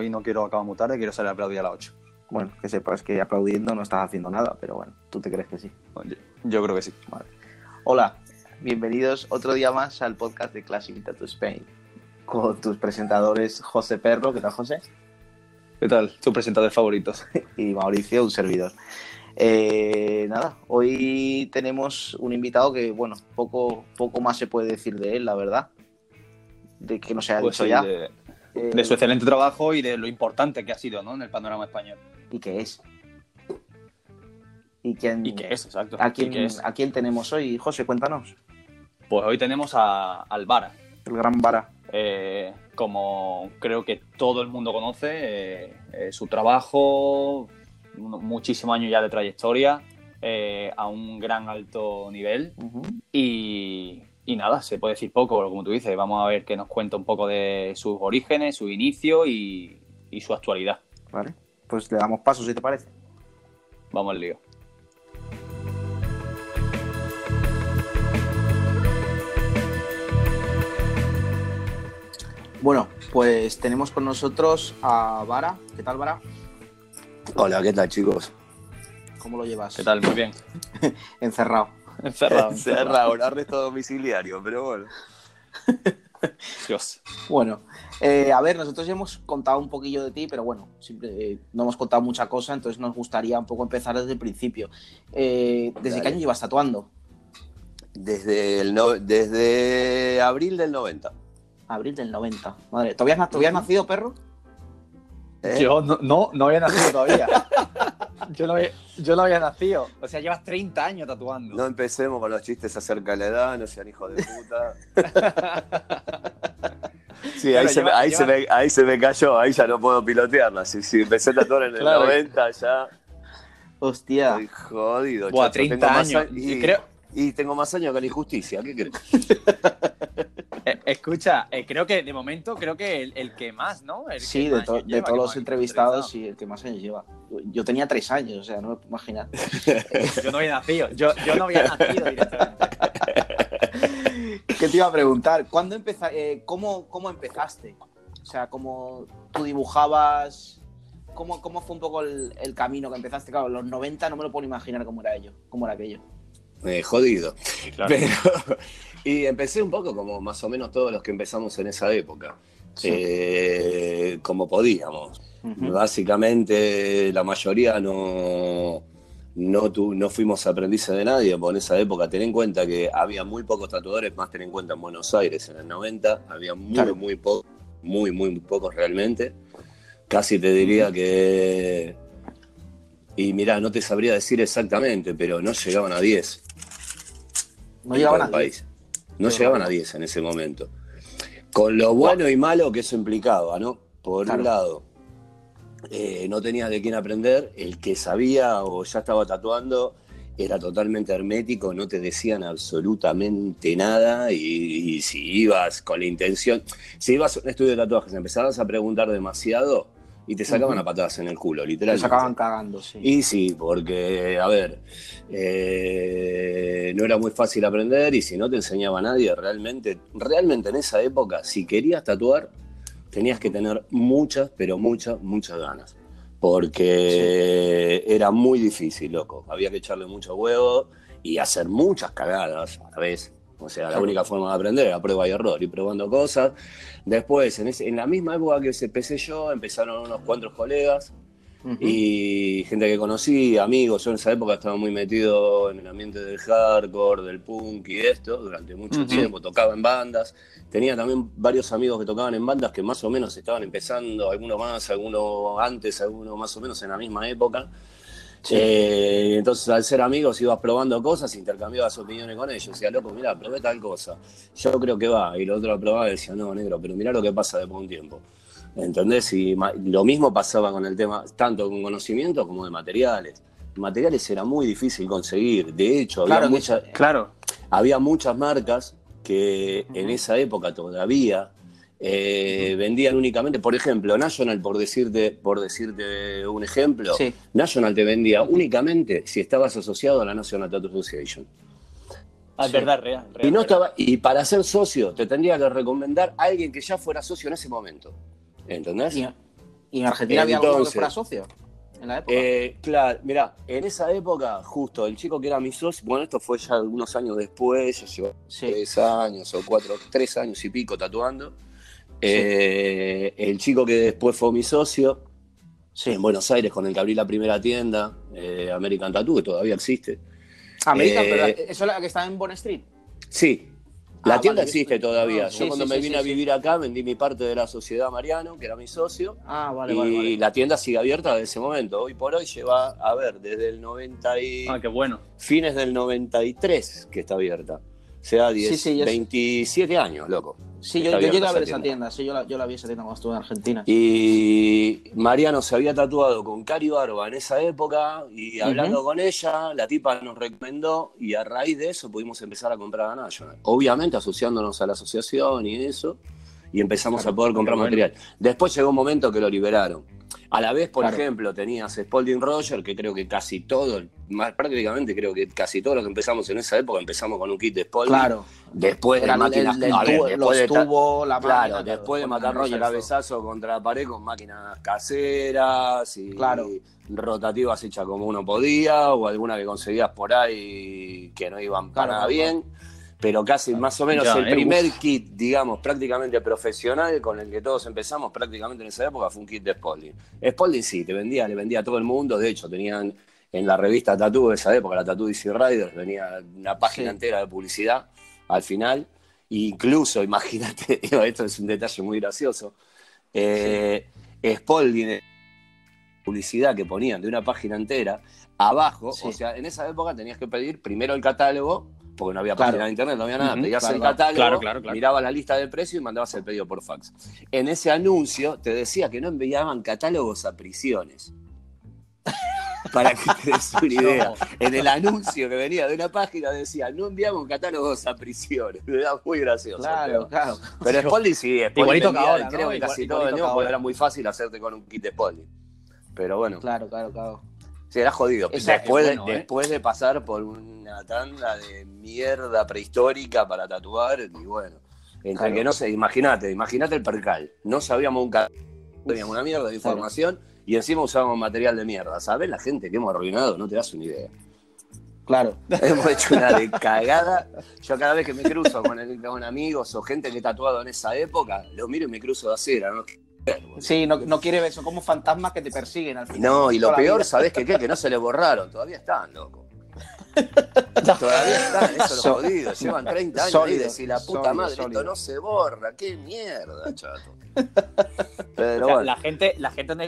Hoy no quiero acabar muy tarde, quiero salir a aplaudir a las 8. Bueno, que sepas que aplaudiendo no estás haciendo nada, pero bueno, tú te crees que sí. Yo, yo creo que sí. Vale. Hola, bienvenidos otro día más al podcast de Classic Tattoo Spain con tus presentadores José Perro, ¿qué tal José? ¿Qué tal? Tus presentadores favoritos. y Mauricio, un servidor. Eh, nada, hoy tenemos un invitado que, bueno, poco, poco más se puede decir de él, la verdad. De que no se ha Pues dicho sí, ya. de, Eh, de su excelente trabajo y de lo importante que ha sido ¿no? en el panorama español. ¿Y qué es? ¿Y quién, ¿Y qué es? Exacto. ¿A ¿Y quién, es? ¿A quién tenemos hoy? José, cuéntanos. Pues hoy tenemos a Alvara. El gran Vara. Eh, como creo que todo el mundo conoce, eh, eh, su trabajo, mu- muchísimos años ya de trayectoria, a un gran alto nivel. Y, y nada, se puede decir poco, pero como tú dices, vamos a ver que nos cuenta un poco de sus orígenes, su inicio y, y su actualidad. Vale, pues le damos paso, si te parece. Vamos al lío. Bueno, pues tenemos con nosotros a Vara. ¿Qué tal, Vara? Hola, ¿qué tal chicos? ¿Cómo lo llevas? ¿Qué tal? Muy bien. Encerrado. Encerrado. Cerrado, un arresto domiciliario, pero bueno. Dios. Bueno, eh, a ver, nosotros ya hemos contado un poquillo de ti, pero bueno, siempre eh, no hemos contado mucha cosa, entonces nos gustaría un poco empezar desde el principio. Eh, ¿Desde Dale. qué año llevas tatuando? Desde, el no- desde abril del 90. Abril del 90. Madre, ¿todavía, has- todavía has nacido, perro? ¿eh? Yo no, no, no había nacido todavía. Yo no, había, yo no había nacido. O sea, llevas 30 años tatuando. No empecemos con los chistes acerca de la edad, no sean hijos de puta. Sí, ahí, se, me, lleva- ahí, se me, ahí se me cayó, ahí ya no puedo pilotearla. Si, si empecé a tatuar en el Claro. 90, ya Hostia. estoy jodido. Buah, chacho. 30 Tengo más años. a- Y, Y creo- y tengo más años que la injusticia, ¿qué crees? Eh, escucha, eh, creo que de momento, creo que el, el que más, ¿no? El Sí, de, to- todos los entrevistados, sí, el que más años lleva. Yo tenía tres años, o sea, no me puedo imaginar. Yo no había nacido. Yo, yo no había nacido directamente. ¿Qué te iba a preguntar? ¿Cuándo empeza- eh, cómo, ¿Cómo empezaste? O sea, ¿cómo tú dibujabas? ¿Cómo, cómo fue un poco el, el camino que empezaste? Claro, los 90 no me lo puedo imaginar cómo era ello, cómo era aquello. Eh, jodido. claro. Pero, y empecé un poco como más o menos todos los que empezamos en esa época, Sí. eh, como podíamos. Básicamente la mayoría no, no, tu- no fuimos aprendices de nadie, en esa época ten en cuenta que había muy pocos tatuadores, más ten en cuenta en Buenos Aires en el 90, había muy, Claro. muy pocos, muy, muy pocos realmente. Casi te diría que... Y mirá, no te sabría decir exactamente, pero no llegaban a 10 No llegaban a el 10. país. No llegaban a horror. 10 en ese momento. Con lo bueno y malo que eso implicaba, ¿no? Por Claro. un lado, eh, no tenías de quién aprender, el que sabía o ya estaba tatuando era totalmente hermético, no te decían absolutamente nada y, y si ibas con la intención, si ibas a un estudio de tatuajes, empezabas a preguntar demasiado y te sacaban a patadas en el culo, Te literalmente. sacaban cagando, sí. Y sí, porque, a ver, eh, no era muy fácil aprender y si no te enseñaba nadie, realmente, realmente en esa época, si querías tatuar, tenías que tener muchas, pero muchas, muchas ganas. Porque era muy difícil, loco. Había que echarle mucho huevo y hacer muchas cagadas a la vez. O sea, la única forma de aprender era prueba y error, y probando cosas. Después, en, ese- en la misma época que empecé yo, empezaron unos cuantos colegas Ujú. y gente que conocí, amigos. Yo en esa época estaba muy metido en el ambiente del hardcore, del punk y esto durante mucho Ujú. tiempo. Tocaba en bandas. Tenía también varios amigos que tocaban en bandas que más o menos estaban empezando, algunos más, algunos antes, algunos más o menos en la misma época. Sí. Eh, entonces, al ser amigos, ibas probando cosas, intercambiabas opiniones con ellos. Decía, loco, mira, probé tal cosa. Yo creo que va. Y el otro lo probaba y decía, no, negro, pero mirá lo que pasa después de un tiempo. ¿Entendés? Y lo mismo pasaba con el tema, tanto con conocimiento como de materiales. Materiales era muy difícil conseguir. De hecho, había, Claro, que- mucha- Claro. había muchas marcas que en esa época todavía eh, vendían únicamente, por ejemplo, National, por decirte, por decirte un ejemplo, Sí. National te vendía únicamente si estabas asociado a la National Tattoo Association. Ah, Sí. verdad, real. real, Y, no estaba, y para ser socio te tendría que recomendar a alguien que ya fuera socio en ese momento. ¿entendés? ¿Y, y en Argentina había alguno que fuera socio? En la época. Eh, claro, mira, en esa época, justo el chico que era mi socio, bueno, esto fue ya algunos años después, yo llevo sí. tres años o cuatro, tres años y pico tatuando. Eh, el chico que después fue mi socio, sí. en Buenos Aires, con el que abrí la primera tienda, eh, American Tattoo, que todavía existe. American, eh, pero ¿eso es la que está en Bond Street? Sí, la Ah, tienda vale, existe todavía. ah, Yo cuando sí, me vine sí, a vivir acá vendí mi parte de la sociedad Mariano, que era mi socio, Ah, vale, y vale. la tienda sigue abierta desde ese momento. Hoy por hoy lleva, a ver, desde el 90 y... Ah, qué bueno. fines del 93 que está abierta. Sea, 10, Sí, sí, yo- 27 años, loco. Sí, yo, llegué a ver esa tienda. Sí, yo la, yo la vi esa tienda cuando estuve en Argentina. Y Mariano se había tatuado con Cari Barba en esa época y hablando con ella, la tipa nos recomendó y a raíz de eso pudimos empezar a comprar a National. Obviamente asociándonos a la asociación y eso, y empezamos Claro, a poder comprar bueno. material. Después llegó un momento que lo liberaron. A la vez, por Claro. ejemplo, tenías Spalding Roger, que creo que casi todo, más prácticamente creo que casi todo lo que empezamos en esa época empezamos con un kit de Spalding. Claro. Después de Era el, máquinas, el- el a ver, tubo- después los tubos, la Claro, máquina, después de matarnos Roger, a cabezazo contra la pared con máquinas caseras y Claro. rotativas hechas como uno podía, o alguna que conseguías por ahí que no iban para Claro, nada bien. Pero casi más o menos Ya, el eh, primer uf. kit, digamos, prácticamente profesional con el que todos empezamos prácticamente en esa época fue un kit de Spalding. Spalding sí, te vendía, le vendía a todo el mundo. De hecho, tenían en la revista Tattoo de esa época, la Tattoo DC Riders, venía una página Sí. entera de publicidad al final. Incluso, imagínate, esto es un detalle muy gracioso. Eh, Spalding, publicidad que ponían de una página entera, abajo, Sí. o sea, en esa época tenías que pedir primero el catálogo, porque no había Claro. página de internet, no había nada, Ujú, pedías claro, el catálogo, Claro, claro, claro. mirabas la lista de precios y mandabas el pedido por fax. En ese anuncio te decía que no enviaban catálogos a prisiones. Para que te des una idea. En el anuncio que venía de una página decía, no enviamos catálogos a prisiones. Era muy gracioso. Claro, pero- claro. pero Spalding sí, Spalding Igualito que vendía, ahora, ¿no? creo que casi todo que porque era muy fácil hacerte con un kit de Spalding. Pero bueno, Claro, claro, claro. Sí, era jodido. Esa- después, es bueno, de, ¿eh? después de pasar por una tanda de mierda prehistórica para tatuar, y bueno, entre Claro. que no sé, imagínate, imagínate el percal. No sabíamos un teníamos una mierda de información y encima usábamos material de mierda. ¿Sabes la gente que hemos arruinado? No te das una idea. Claro. Hemos hecho una de cagada. Yo cada vez que me cruzo con, el- con amigos o gente que he tatuado en esa época, los miro y me cruzo de acera. ¿no? Sí, no, no quiere ver, son como fantasmas que te persiguen al final. No, y lo peor. ¿sabés qué? Que no se le borraron. Todavía están, loco. Todavía están, eso es jodido. Llevan 30 años Sólido, y la puta sólido, madre, sólido. esto no se borra. ¡Qué mierda, chato! O Pero sea, bueno. la gente, la gente no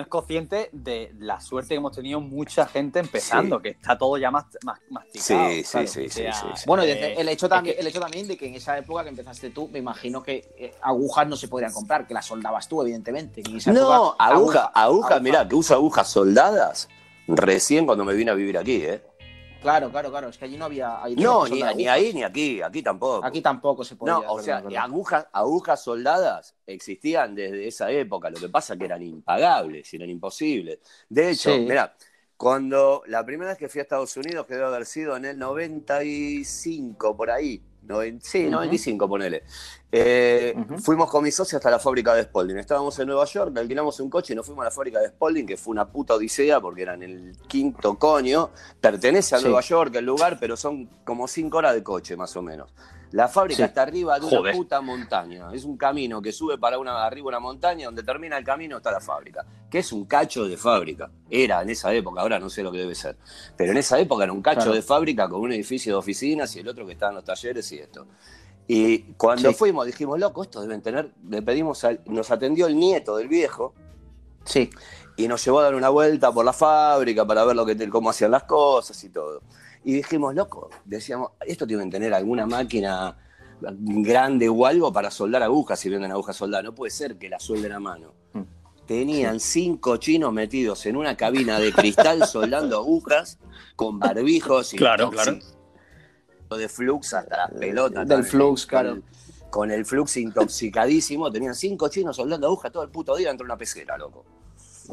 es- consciente de la suerte que hemos tenido mucha gente empezando, Sí. que está todo ya más, más masticado. Sí, sí, claro. sí, O sea, sí, sí, sí. Bueno, y eh, el hecho, es también, que- el hecho también de que en esa época que empezaste tú, me imagino que eh, agujas no se podrían comprar, que las soldabas tú, evidentemente. en esa No, época, aguja, aguja, aguja. mirá, que usa agujas soldadas recién cuando me vine a vivir aquí, ¿eh? Claro, claro, claro. Es que allí no había. allí No, ni, ahí ni aquí, aquí tampoco. Aquí tampoco se podía. No, o sea, agujas, agujas soldadas existían desde esa época. Lo que pasa es que eran impagables, eran imposibles. De hecho, Sí. mira, cuando la primera vez que fui a Estados Unidos, que debe haber sido en el 95, por ahí. Sí, Ujú. 95, ponele. Eh. Fuimos con mi socio hasta la fábrica de Spalding. Estábamos en Nueva York, alquilamos un coche y nos fuimos a la fábrica de Spalding, que fue una puta odisea porque era en el quinto coño. Pertenece a Sí. Nueva York el lugar, pero son como cinco horas de coche más o menos. La fábrica Sí. está arriba de una Joder. puta montaña. Es un camino que sube para una, arriba una montaña, donde termina el camino está la fábrica. Que es un cacho de fábrica. Era en esa época, ahora no sé lo que debe ser. Pero en esa época era un cacho Claro. de fábrica con un edificio de oficinas y el otro que está en los talleres y esto. Y cuando Sí. fuimos dijimos, loco, estos deben tener, le pedimos, al- nos atendió el nieto del viejo Sí, y nos llevó a dar una vuelta por la fábrica para ver lo que, cómo hacían las cosas y todo. Y dijimos, loco, decíamos, esto deben tener alguna máquina grande o algo para soldar agujas si venden agujas soldadas. No puede ser que la suelden a mano. Mm. Tenían cinco chinos metidos en una cabina de cristal soldando agujas con barbijos y Claro, toxi- de flux hasta las pelotas. Del flux, claro. Con el flux intoxicadísimo, tenían cinco chinos soldando agujas todo el puto día dentro de una pecera, loco.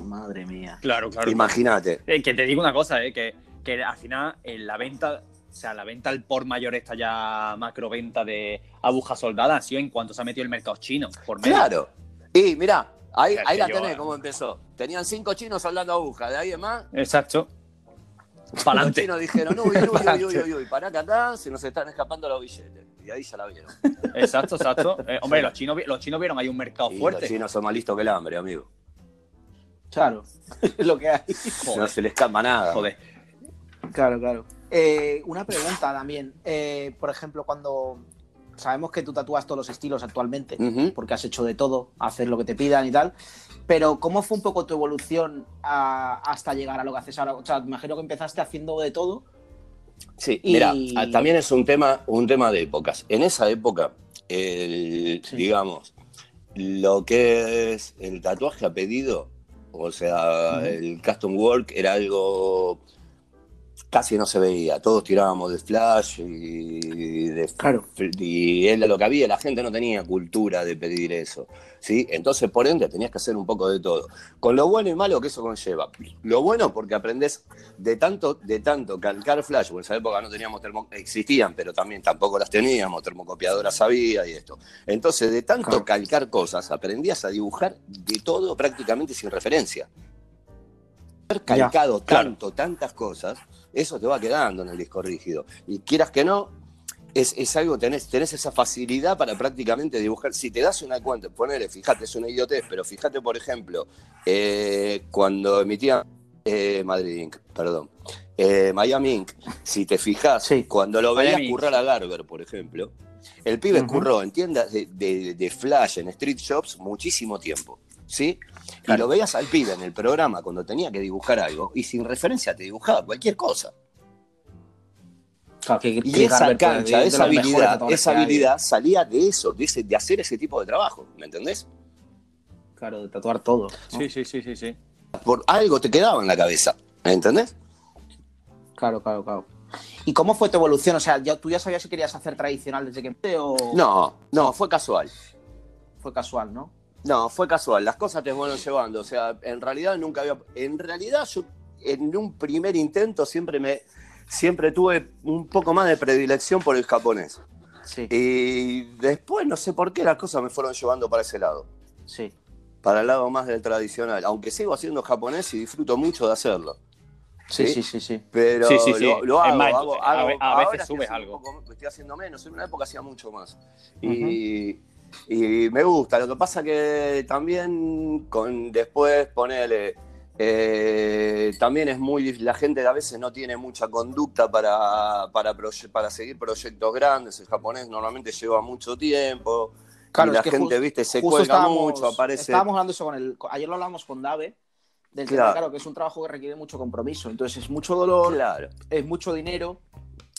madre mía. Claro, claro. Imagínate. Eh, que te digo una cosa, eh, que, que al final en la venta, o sea, la venta al por mayor, esta ya macroventa de agujas soldadas, ha sido en cuanto se ha metido el mercado chino. Por medio. Claro. Y mirá, Ahí, Es ahí la yo- tenés, cómo empezó. Tenían cinco chinos hablando aguja, de ahí en más. Exacto. Los Pa'lante. chinos dijeron, uy, uy, uy, uy, uy, uy, pará que acá se nos están escapando los billetes. Y ahí ya la vieron. Exacto, exacto. Eh, hombre, los chinos, los chinos vieron ahí un mercado Y fuerte. los chinos son más listos que el hambre, amigo. Claro, es lo que hay. No se les escapa nada. joder. Claro, claro. Eh, una pregunta también. Eh, por ejemplo, cuando sabemos que tú tatúas todos los estilos actualmente, porque has hecho de todo, hacer lo que te pidan y tal. Pero, ¿cómo fue un poco tu evolución a- hasta llegar a lo que haces ahora? O sea, me imagino que empezaste haciendo de todo. Sí, Y- mira, también es un tema, un tema de épocas. En esa época, el- Sí. digamos, lo que es el tatuaje a pedido, o sea, el custom work era algo casi no se veía. Todos tirábamos de flash y de Claro. y era lo que había, la gente no tenía cultura de pedir eso, ¿sí? Entonces, por ende, tenías que hacer un poco de todo. Con lo bueno y malo que eso conlleva. Lo bueno porque aprendés de tanto, de tanto calcar flash, porque en esa época no teníamos termo, existían, pero también tampoco las teníamos, termocopiadoras había y esto. Entonces, de tanto Claro. calcar cosas, aprendías a dibujar de todo prácticamente sin referencia. Haber Ya, calcado claro. tanto, tantas cosas, eso te va quedando en el disco rígido. Y quieras que no, es, es algo, tenés, tenés esa facilidad para prácticamente dibujar. Si te das una cuenta, ponele, fíjate, es una idiotez, pero fíjate, por ejemplo, eh, cuando emitía eh, Madrid Inc., perdón, eh, Miami Inc., si te fijas, Sí. cuando lo veías currar a Garber, por ejemplo, el pibe Ujú. curró en tiendas de, de- de flash, en street shops, muchísimo tiempo. ¿Sí? Y Claro. lo veías al pibe en el programa cuando tenía que dibujar algo y sin referencia te dibujaba cualquier cosa. Claro, que- Y que esa Garber, cancha, esa habilidad, esa salía de eso, de, ese- de hacer ese tipo de trabajo, ¿me entendés? Claro, de tatuar todo. ¿no? Sí, sí, sí, sí, sí. Por algo te quedaba en la cabeza, ¿me entendés? Claro, claro, claro. ¿Y cómo fue tu evolución? O sea, ya, ¿tú ya sabías si querías hacer tradicional desde que empecé o No, no, fue casual. fue casual, no? No, fue casual. Las cosas te fueron llevando. O sea, en realidad nunca había. En realidad, yo en un primer intento siempre me. Siempre tuve un poco más de predilección por el japonés. Sí, Y después, no sé por qué, las cosas me fueron llevando para ese lado. sí. Para el lado más del tradicional. Aunque sigo haciendo japonés y disfruto mucho de hacerlo. Sí, ¿Sí? sí, sí, sí. Pero Sí, sí, sí. Lo, hago, más, hago- a hago- a ahora veces subes algo. poco- estoy haciendo menos, en una época hacía mucho más. Y, y me gusta. Lo que pasa que también con después ponele. eh, también es muy la gente a veces no tiene mucha conducta para, para, proye- para seguir proyectos grandes. El japonés normalmente lleva mucho tiempo. Claro, y la es que gente, viste, se cuelga mucho, aparece. Estábamos hablando eso con el. Ayer lo hablamos con Dave. Del tema, Claro. claro, que es un trabajo que requiere mucho compromiso. Entonces es mucho dolor, Claro. es mucho dinero.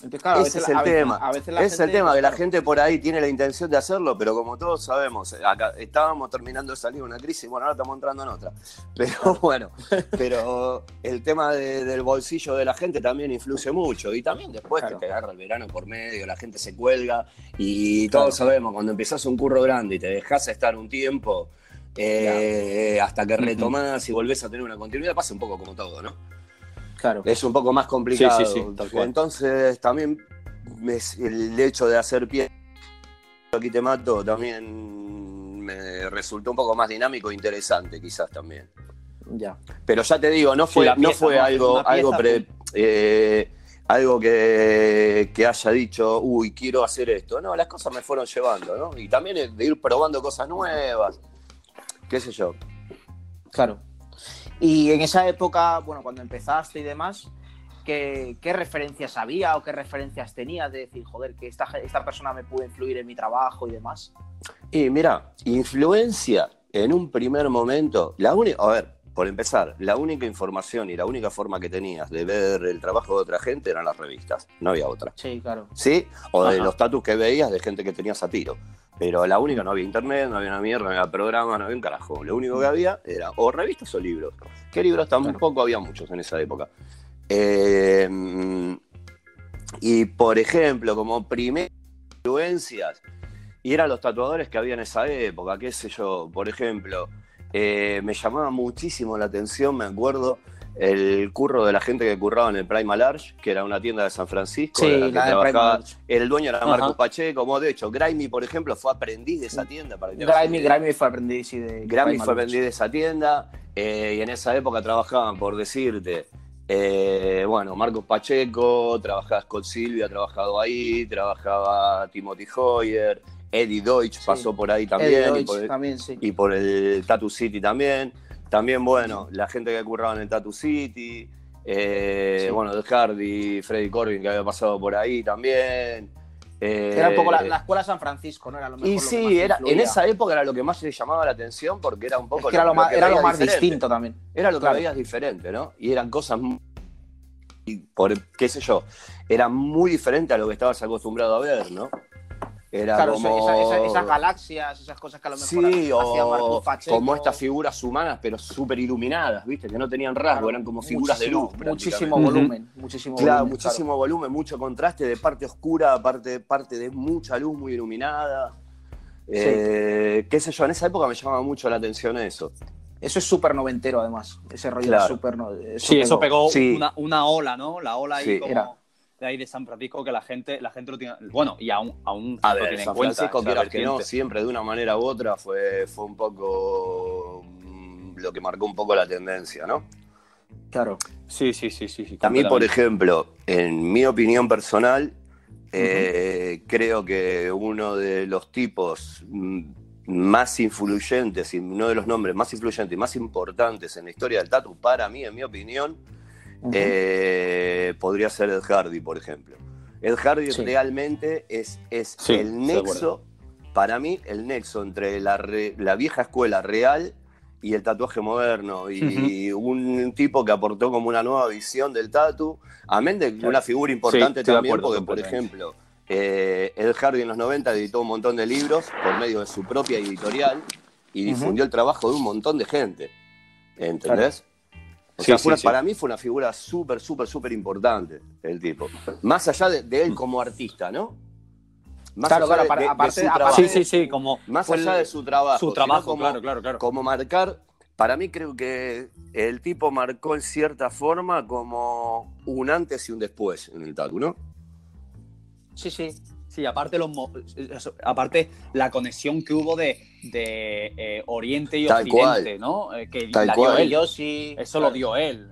Entonces, claro, Ese es el a veces- tema. a veces la Ese es el tema, que la claro, gente por ahí tiene la intención de hacerlo, pero como todos sabemos, acá estábamos terminando de salir de una crisis, bueno, ahora estamos entrando en otra. Pero bueno, pero el tema de- del bolsillo de la gente también influye mucho. Y también después Claro. que te agarra el verano por medio, la gente se cuelga. Y todos sabemos, cuando empezás un curro grande y te dejas estar un tiempo. eh, hasta que retomás y volvés a tener una continuidad, pasa un poco como todo, ¿no? Claro. es un poco más complicado. Sí, sí, sí, tal cual. Entonces, también el hecho de hacer pie aquí te mato también me resultó un poco más dinámico e interesante, quizás también. Ya. Pero ya te digo, no fue, no fue algo, algo, pre- eh, algo que, que haya dicho, uy, quiero hacer esto. No, las cosas me fueron llevando, ¿no? Y también de ir probando cosas nuevas, qué sé yo. Claro. Y en esa época, bueno, cuando empezaste y demás, ¿qué, qué referencias había o qué referencias tenías de decir, joder, que esta, esta persona me puede influir en mi trabajo y demás? Y mira, influencia en un primer momento, la única, a ver, por empezar, la única información y la única forma que tenías de ver el trabajo de otra gente eran las revistas, no había otra. Sí, claro. ¿Sí? O de los tatus que veías de gente que tenías a tiro. Pero la única, no había internet, no había una mierda, no había programa, no había un carajo. Lo único que había era o revistas o libros. ¿Qué libros tampoco había muchos en esa época? Eh, y por ejemplo, como primeras influencias, y eran los tatuadores que había en esa época, qué sé yo, por ejemplo, eh, me llamaba muchísimo la atención, me acuerdo, el curro de la gente que curraba en el Prima Large, que era una tienda de San Francisco. Sí, la de trabajaba-. El dueño era Ajá. Marcos Pacheco, como de hecho, Grimy, por ejemplo, fue aprendiz de esa tienda. Para que idea. Grimy fue aprendiz sí, de fue aprendiz de esa tienda eh, y en esa época trabajaban, por decirte, eh, bueno, Marcos Pacheco, trabajaba Scott Silvia, trabajado ahí, trabajaba Timothy Hoyer, Eddie Deutsch pasó por ahí también, Eddie y, Deutsch por el, también, sí. y por el Tattoo City también. También, bueno, la gente que curraba en el Tattoo City, eh, Sí. bueno, The Hardy, Freddy Corbin que había pasado por ahí también. eh, Era un poco la, la escuela San Francisco, ¿no? Era lo mejor. y lo que sí, era, en esa época era lo que más le llamaba la atención porque era un Es poco que era lo más, era lo más diferente. distinto también. Era lo que Claro. veías diferente, ¿no? Y eran cosas, y por qué sé yo, era muy diferente a lo que estabas acostumbrado a ver, ¿no? Era Claro, como... esa- esa- esas galaxias, esas cosas que a lo mejor Sí, hacía o como estas figuras humanas, pero súper iluminadas, ¿viste? Que no tenían rasgo, Claro, eran como figuras de luz. Muchísimo volumen, muchísimo Claro, volumen. muchísimo volumen, mucho contraste de parte oscura a parte, parte de mucha luz muy iluminada. Eh, qué sé yo, en esa época me llamaba mucho la atención eso. Eso es súper noventero, además. Ese rollo Claro. de súper. no- Sí, eso pegó Sí. una, una ola, ¿no? La ola ahí Sí. como Era. De ahí de San Francisco que la gente, la gente lo tiene. Bueno, y aún, aún A lo ver, tiene San en cuenta. Francisco, quieras que no, siempre de una manera u otra fue, fue un poco mm, lo que marcó un poco la tendencia, ¿no? Claro. Sí, sí, sí, sí. sí A mí, por ejemplo, en mi opinión personal, eh, creo que uno de los tipos mm, más influyentes y uno de los nombres más influyentes y más importantes en la historia del tatu, para mí, en mi opinión, Ujú. eh, podría ser Ed Hardy, por ejemplo. Ed Hardy Sí. realmente es, es Sí, el nexo, para mí, el nexo entre la, re- la vieja escuela real y el tatuaje moderno. Y un tipo que aportó como una nueva visión del tatu. Amén de Claro. una figura importante de también, porque, por ejemplo, eh, Ed Hardy en los 90 editó un montón de libros por medio de su propia editorial y difundió el trabajo de un montón de gente. ¿Entendés? O Sí, sea, fue una- sí. para mí fue una figura súper, súper, súper importante el tipo. Más allá de, de él como artista, ¿no? Más Claro, allá claro, de- aparte- de- su aparte- trabajo. Sí, sí, sí, como Más allá el- de su trabajo. su trabajo, como, claro, claro, claro. como marcar, para mí creo que el tipo marcó en cierta forma como un antes y un después en el tatu, ¿no? Sí, sí. Sí, aparte, los, mo- eso, aparte la conexión que hubo de, de eh, Oriente y Tal Occidente, ¿no? Eh, que Tal la cual. dio él. Yo sí. Eso lo dio él.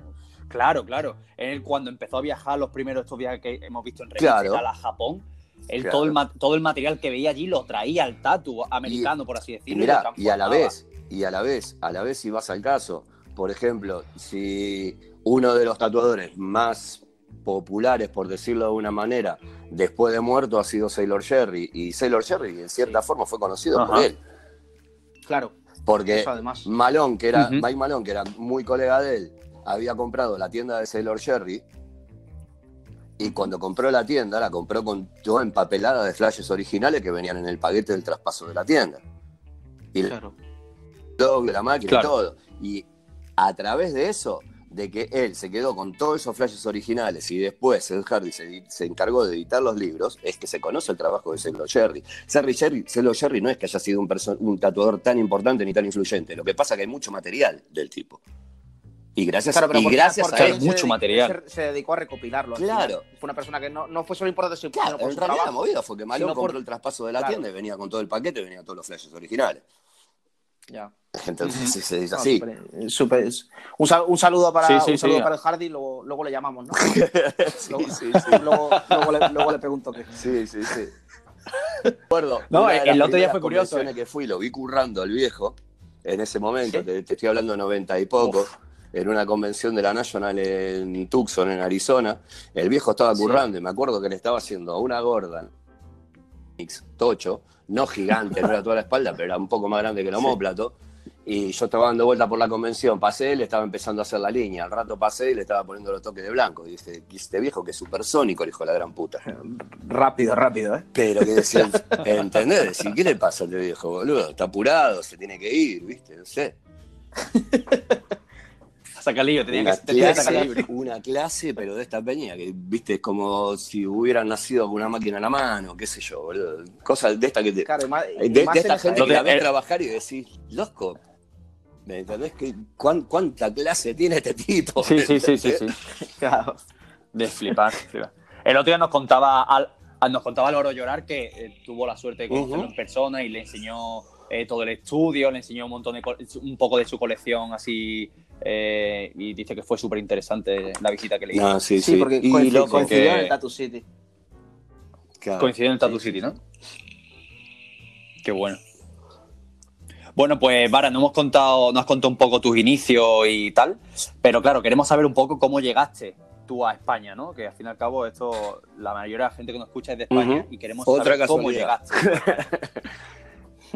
Claro, claro. Él cuando empezó a viajar, los primeros estos viajes que hemos visto en revistas Claro. a Japón, él Claro. todo, el, todo el material que veía allí lo traía al tatu americano, por así decirlo. mirá, lo y a la vez, y a la vez, a la vez si vas al caso, por ejemplo, si uno de los tatuadores más populares, por decirlo de una manera, después de muerto ha sido Sailor Jerry, y Sailor Jerry en cierta forma fue conocido por él, Claro. porque además. Malón, que era. Mike Malone, que era muy colega de él, había comprado la tienda de Sailor Jerry, y cuando compró la tienda, la compró con toda empapelada de flashes originales que venían en el paquete del traspaso de la tienda. Y Claro. doble la máquina Claro. y todo. Y a través de eso, de que él se quedó con todos esos flashes originales y después Ed Hardy se, se encargó de editar los libros, es que se conoce el trabajo de Celo Jerry. Celo Jerry no es que haya sido un, un tatuador tan importante ni tan influyente, lo que pasa es que hay mucho material del tipo. Y gracias, Claro, pero y porque- gracias porque a él mucho dedicó- material. Se, se dedicó a recopilarlo. Claro. final. Fue una persona que no, no fue solo importante su, Claro, en realidad la trabajo. movida fue que Malone sino por- compró el traspaso de la Claro. tienda y venía con todo el paquete, venía todos los flashes originales. Ya. Entonces se dice No, así. súper- súper- un, sal- un saludo para, Sí, sí, un saludo sí. para el Hardy, luego, luego le llamamos, ¿no? sí, luego, sí, sí. luego, luego le, luego le pregunto qué. Sí, sí, sí. Recuerdo, No, el otro día fue curioso, convenciones que fui, lo vi currando al viejo en ese momento, ¿Sí? te, te estoy hablando de 90 y poco, en una convención de la National en Tucson, en Arizona. El viejo estaba Sí. currando y me acuerdo que le estaba haciendo a una gorda, mix tocho, no gigante, no era toda la espalda, pero era un poco más grande que el homóplato. Y yo estaba dando vuelta por la convención, pasé, le estaba empezando a hacer la línea. Al rato pasé y le estaba poniendo los toques de blanco. Y dije, "Y este viejo que es supersónico, el hijo de la gran puta. Rápido, rápido, ¿eh? Pero que decían, ¿entendés? Decir, ¿qué le pasa a este viejo, boludo? Está apurado, se tiene que ir, ¿viste? No sé. Saca lío, tenía Una que, sacar clase, libre. una clase, pero de esta peña, que, ¿viste? Es como si hubieran nacido con una máquina en la mano, qué sé yo, boludo. Cosas de esta que te. Claro, y más, De, esta gente que la ves trabajar y decís, loco, ¿Me entendés? Que, cuán- ¿Cuánta clase tiene este tipo? Sí, sí, sí, sí, sí. Claro. De flipar, flipar. El otro día nos contaba al, al- nos contaba Álvaro Llorar que eh, tuvo la suerte de conocerlo Ujú. en persona y le enseñó eh, todo el estudio, le enseñó un montón de un poco de su colección así eh, y dice que fue súper interesante la visita que le hizo. No, sí, Sí, sí. porque Y coincidió en el Tattoo City. claro. Coincidió en el Tattoo Sí, City, ¿no? Qué bueno. Bueno, pues Vara, nos hemos contado, nos has contado un poco tus inicios y tal, pero claro, queremos saber un poco cómo llegaste tú a España, ¿no? Que al fin y al cabo esto, la mayoría de la gente que nos escucha es de España y queremos Otra saber cómo llegaste.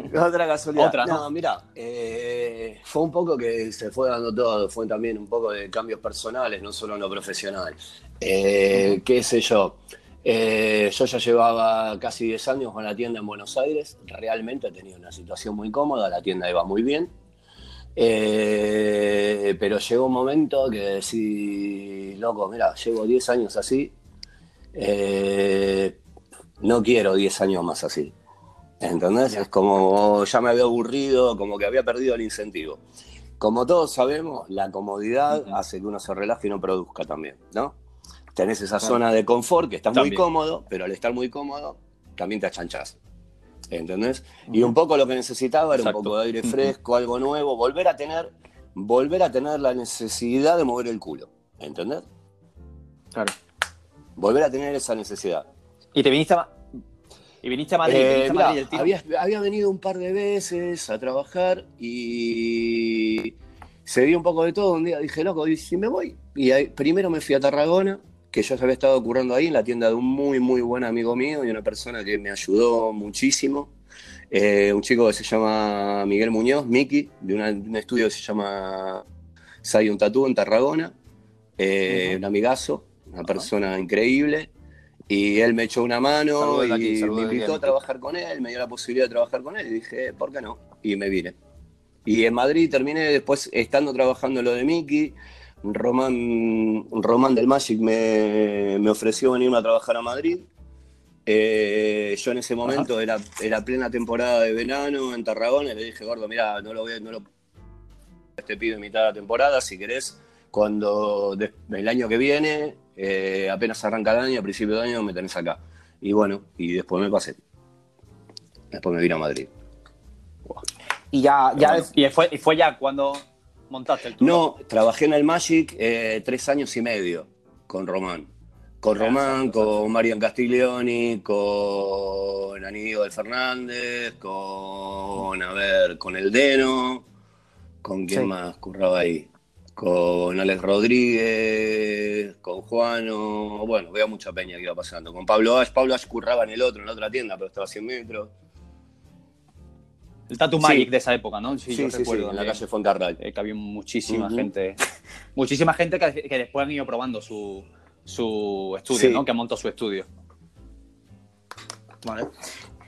Otra casualidad. Otra, ¿no? no, mira, eh, fue un poco que se fue dando todo, fue también un poco de cambios personales, no solo en lo profesional. Eh, ¿Qué sé yo? Eh, yo ya llevaba casi 10 años con la tienda en Buenos Aires, realmente tenía una situación muy cómoda, la tienda iba muy bien. Eh, pero llegó un momento que decí, loco, mira, llevo 10 años así, eh, no quiero 10 años más así. ¿Entendés? Es como ya me había aburrido, como que había perdido el incentivo. Como todos sabemos, la comodidad hace que uno se relaje y no produzca también, ¿no? Tenés esa zona de confort que estás muy También. cómodo, pero al estar muy cómodo, también te achanchás. ¿Entendés? Y un poco lo que necesitaba era Exacto. un poco de aire fresco, algo nuevo, volver a tener, volver a tener la necesidad de mover el culo. ¿Entendés? Claro. Volver a tener esa necesidad. Y te viniste a, y viniste a Madrid, Eh, viniste a mirá, Madrid el tiro. había, había venido un par de veces a trabajar y se dio un poco de todo. Un día dije, loco, ¿y si me voy? Y ahí- primero me fui a Tarragona, que yo ya había estado currando ahí en la tienda de un muy, muy buen amigo mío y una persona que me ayudó muchísimo. Eh, un chico que se llama Miguel Muñoz, Miki, de, una- de un estudio que se llama Sayun Tattoo en Tarragona. Eh. Un amigazo, una persona increíble. Y él me echó una mano Saludos aquí, y saludos me aquí, invitó a trabajar con él, me dio la posibilidad de trabajar con él y dije, ¿por qué no? Y me vine. Y en Madrid terminé después estando trabajando lo de Miki. Román, Román del Magic me, me ofreció venirme a trabajar a Madrid. Eh, yo en ese momento era, era plena temporada de verano en Tarragona y le dije, gordo, mira, no lo voy no lo te pido en mitad de la temporada, si querés, cuando de- el año que viene, eh, apenas arranca el año, a principio de año, me tenés acá. Y bueno, y después me pasé. Después me vine a Madrid. Y ya, ya Bueno, y, fue, y fue ya cuando montaste el tour. No, trabajé en el Magic eh, tres años y medio con Román. Con Román, exacto, con Marian Castiglioni, con Aníbal Fernández, con, a ver, con El Deno, con quién Sí. más curraba ahí. Con Alex Rodríguez, con Juano, bueno, veo mucha peña que iba pasando. Con Pablo Ash, Pablo Ash curraba en el otro, en la otra tienda, pero estaba a 100 metros. El Tattoo Sí. Magic de esa época, ¿no? Sí, Sí, yo sí, recuerdo. en la eh, calle Foncarral. eh, que había muchísima gente. Muchísima gente que, que después han ido probando su, su estudio. ¿no? Que montado su estudio.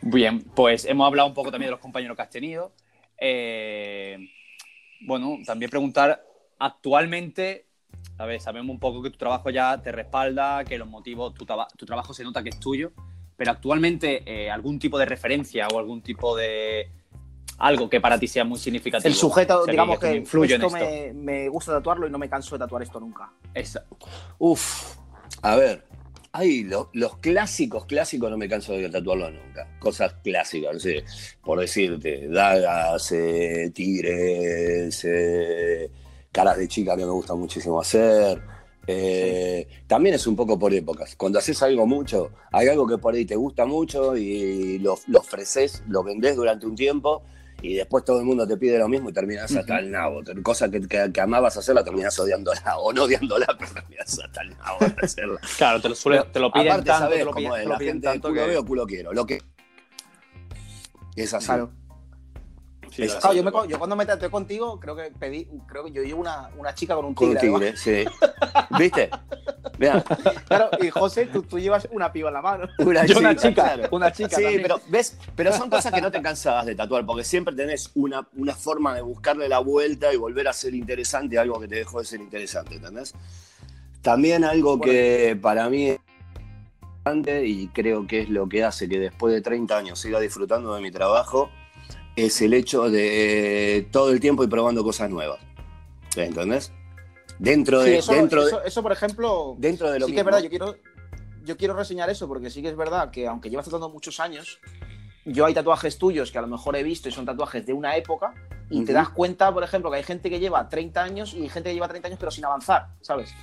Bien, pues hemos hablado un poco también de los compañeros que has tenido. Eh, bueno, también preguntar, actualmente, a ver, sabemos un poco que tu trabajo ya te respalda, que los motivos, tu, traba- tu trabajo se nota que es tuyo, pero actualmente eh, algún tipo de referencia o algún tipo de algo que para ti sea muy significativo. el sujeto, digamos que que, influye en esto esto. me, me gusta tatuarlo y no me canso de tatuar esto nunca. Esa- Uf, a ver, hay lo- los clásicos, clásicos no me canso de tatuarlo nunca. Cosas clásicas, no sé, por decirte, dagas, eh, tigres, eh, caras de chica que me gusta muchísimo hacer. Eh, También es un poco por épocas. Cuando haces algo mucho, hay algo que por ahí te gusta mucho y lo, lo ofreces, lo vendés durante un tiempo y después todo el mundo te pide lo mismo y terminas hasta el nabo. Cosa que, que- que amabas hacerla, terminas odiándola o no odiándola, pero terminas hasta el nabo de hacerla. Claro, te lo, suele- te lo piden Aparte, tanto, sabés te lo cómo piden, es, te lo la piden gente tanto culo que- veo, culo quiero. Lo que es así. Claro. Sí, Es lo Claro, sé. yo, me co- yo cuando me tatué contigo, creo que pedí, creo que yo llevo una, una chica con un Con un tigre. tigre, sí. ¿Viste? Vean. Claro, y José, tú, tú llevas una piba en la mano. una Yo una chica, chica, claro. una chica Sí, también. pero ves, pero son cosas que no te cansabas de tatuar, porque siempre tenés una, una forma de buscarle la vuelta y volver a ser interesante algo que te dejó de ser interesante, ¿entendés? También algo que para mí es importante y creo que es lo que hace que después de 30 años siga disfrutando de mi trabajo, es el hecho de todo el tiempo ir probando cosas nuevas. ¿Entendés? Dentro Sí, de. eso, dentro de- eso- eso, por ejemplo, dentro de lo sí que es mismo. verdad, yo quiero, yo quiero reseñar eso porque sí que es verdad que aunque llevas tratando muchos años, yo hay tatuajes tuyos que a lo mejor he visto y son tatuajes de una época y te Ujú. das cuenta, por ejemplo, que hay gente que lleva 30 años y hay gente que lleva 30 años pero sin avanzar, ¿sabes?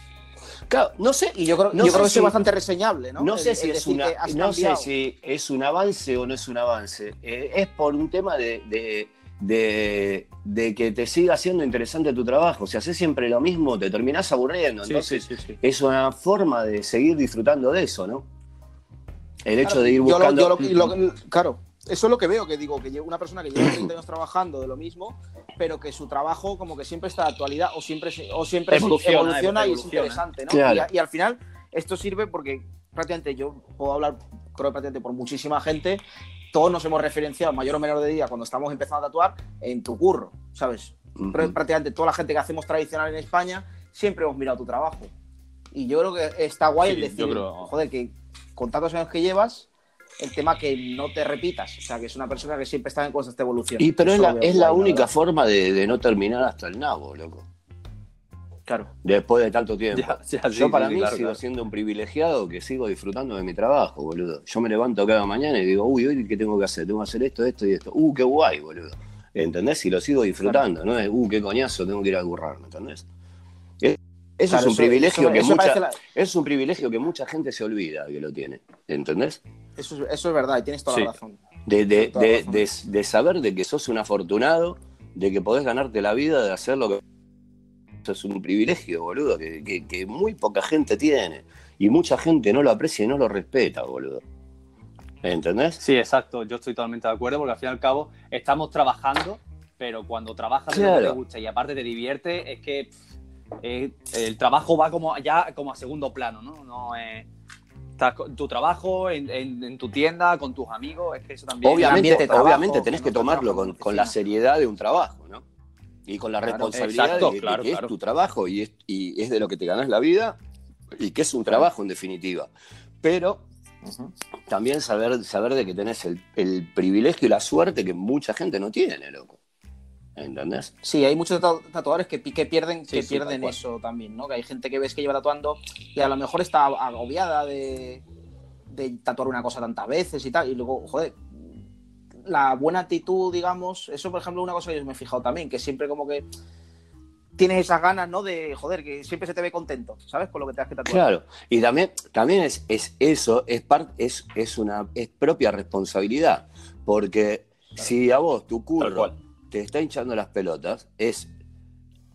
Claro, no sé. Y yo creo, No yo sé creo que eso si- es bastante reseñable, ¿no? No sé el si es decir una, que has no sé cambiado. si es un avance o no es un avance. Eh, es por un tema de, de- de- de que te siga siendo interesante tu trabajo. Si haces siempre lo mismo, te terminás aburriendo. Sí, Entonces, sí, sí, sí. es una forma de seguir disfrutando de eso, ¿no? El hecho Claro, de ir yo lo- buscando. yo lo- y lo- claro, eso es lo que veo, que digo, que una persona que lleva 30 años trabajando de lo mismo, pero que su trabajo como que siempre está de actualidad o siempre, o siempre Evoluciona, evoluciona y es interesante, ¿no? Claro. Y, al final esto sirve porque prácticamente yo puedo hablar, creo que prácticamente por muchísima gente, todos nos hemos referenciado, mayor o menor de día, cuando estamos empezando a tatuar, en tu curro, ¿sabes? Ujú. Pero prácticamente toda la gente que hacemos tradicional en España siempre hemos mirado tu trabajo. Y yo creo que está guay Sí, el decir, creo- joder, que con tantos años que llevas, el tema que no te repitas. O sea, que es una persona que siempre está en constante evolución. Y pero es la, es la única forma de, de no terminar hasta el nabo, loco. Claro. Después de tanto tiempo. Ya, ya, sí, Yo para sí, mí claro, sigo claro. siendo un privilegiado que sigo disfrutando de mi trabajo, boludo. Yo me levanto cada mañana y digo, uy, hoy qué tengo que hacer, tengo que hacer esto, esto y esto. Uh, qué guay, boludo. ¿Entendés? Y lo sigo disfrutando, no es, uh, qué coñazo, tengo que ir a currar, ¿me entendés? Es- Eso Claro, es un privilegio eso- que eso mucha, la- es un privilegio que mucha gente se olvida que lo tiene, ¿entendés? Eso, es- eso es verdad y tienes toda Sí. la razón. De, de, Toda de, razón. de- de saber de que sos un afortunado, de que podés ganarte la vida, de hacer lo que... Eso es un privilegio, boludo, que, que- que muy poca gente tiene. Y mucha gente no lo aprecia y no lo respeta, boludo. ¿Entendés? Sí, exacto. Yo estoy totalmente de acuerdo porque al fin y al cabo estamos trabajando, pero cuando trabajas de lo que Claro. te gusta y aparte te divierte, es que pff, eh, el trabajo va como ya como a segundo plano, ¿no? No es estás con tu trabajo en, en- en tu tienda con tus amigos, es que eso también. Obviamente, trabajo, obviamente tenés que tomarlo con, en con la seriedad de un trabajo, ¿no? Y con la Claro, responsabilidad exacto, de, claro, que claro. es tu trabajo y es, y es de lo que te ganas la vida y que es un trabajo en definitiva. Pero también saber, saber de que tenés el, el privilegio y la suerte que mucha gente no tiene, loco. ¿Entendés? Sí, hay muchos tatu- tatuadores que, que pierden, Sí, que sí, pierden eso también, ¿no? Que hay gente que ves que lleva tatuando y a lo mejor está agobiada de, de tatuar una cosa tantas veces y tal. Y luego, joder, la buena actitud, digamos, eso por ejemplo es una cosa que yo me he fijado también, que siempre como que tienes esas ganas, ¿no? De, joder, que siempre se te ve contento, ¿sabes? Con lo que te has que tatuar. Claro. Y también, también es, es eso, es, par- es, es una es propia responsabilidad. Porque si a vos, tu Tal curro, cual. Te está hinchando las pelotas, es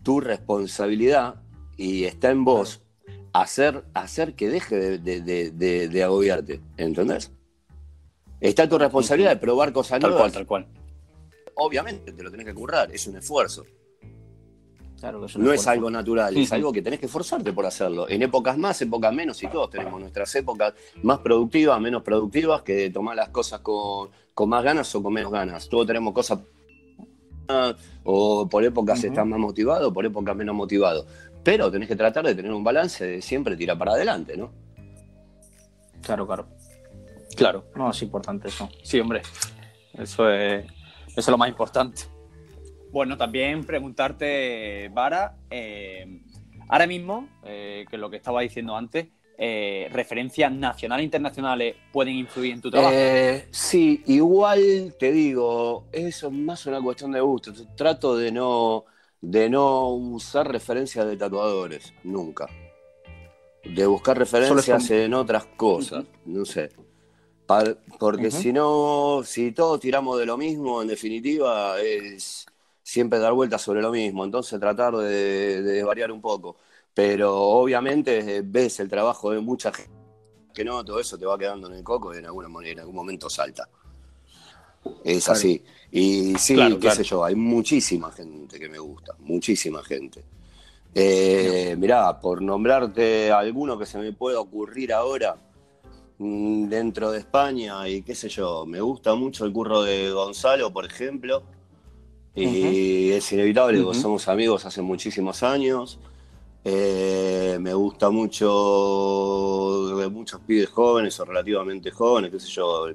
tu responsabilidad y está en vos hacer, hacer que deje de, de- de- de- de agobiarte. ¿Entendés? Está tu responsabilidad de probar cosas Tal nuevas. cual, tal cual. Obviamente te lo tenés que currar, es un esfuerzo. Claro, que es No es algo natural, es algo que tenés que esforzarte por hacerlo. En épocas más, épocas menos, y todos tenemos nuestras épocas más productivas, menos productivas, que tomar las cosas con, con más ganas o con menos ganas. Todos tenemos cosas. O por épocas estás más motivado, por épocas menos motivado. Pero tenés que tratar de tener un balance de siempre tirar para adelante, ¿no? Claro, claro. Claro. No, es importante eso. Sí, hombre. Eso es, eso es lo más importante. Bueno, también preguntarte, Vara, eh, ahora mismo, eh, que es lo que estaba diciendo antes, eh, referencias nacionales e internacionales pueden influir en tu trabajo. Eh, sí, igual te digo, eso es más una cuestión de gusto. Trato de no, de no usar referencias de tatuadores, nunca. De buscar referencias en otras cosas, no sé. Pa- porque si no, si todos tiramos de lo mismo, en definitiva, es siempre dar vueltas sobre lo mismo. Entonces tratar de, de variar un poco. Pero obviamente eh, ves el trabajo de mucha gente que no, todo eso te va quedando en el coco y en, alguna manera, en algún momento salta. Es Claro. así. Y sí, Claro, qué claro. sé yo, hay muchísima gente que me gusta, muchísima gente. Eh, mirá, por nombrarte alguno que se me pueda ocurrir ahora mm, dentro de España y qué sé yo, me gusta mucho el curro de Gonzalo, por ejemplo. Y es inevitable, somos amigos hace muchísimos años. Eh, me gusta mucho de muchos pibes jóvenes o relativamente jóvenes, qué sé yo.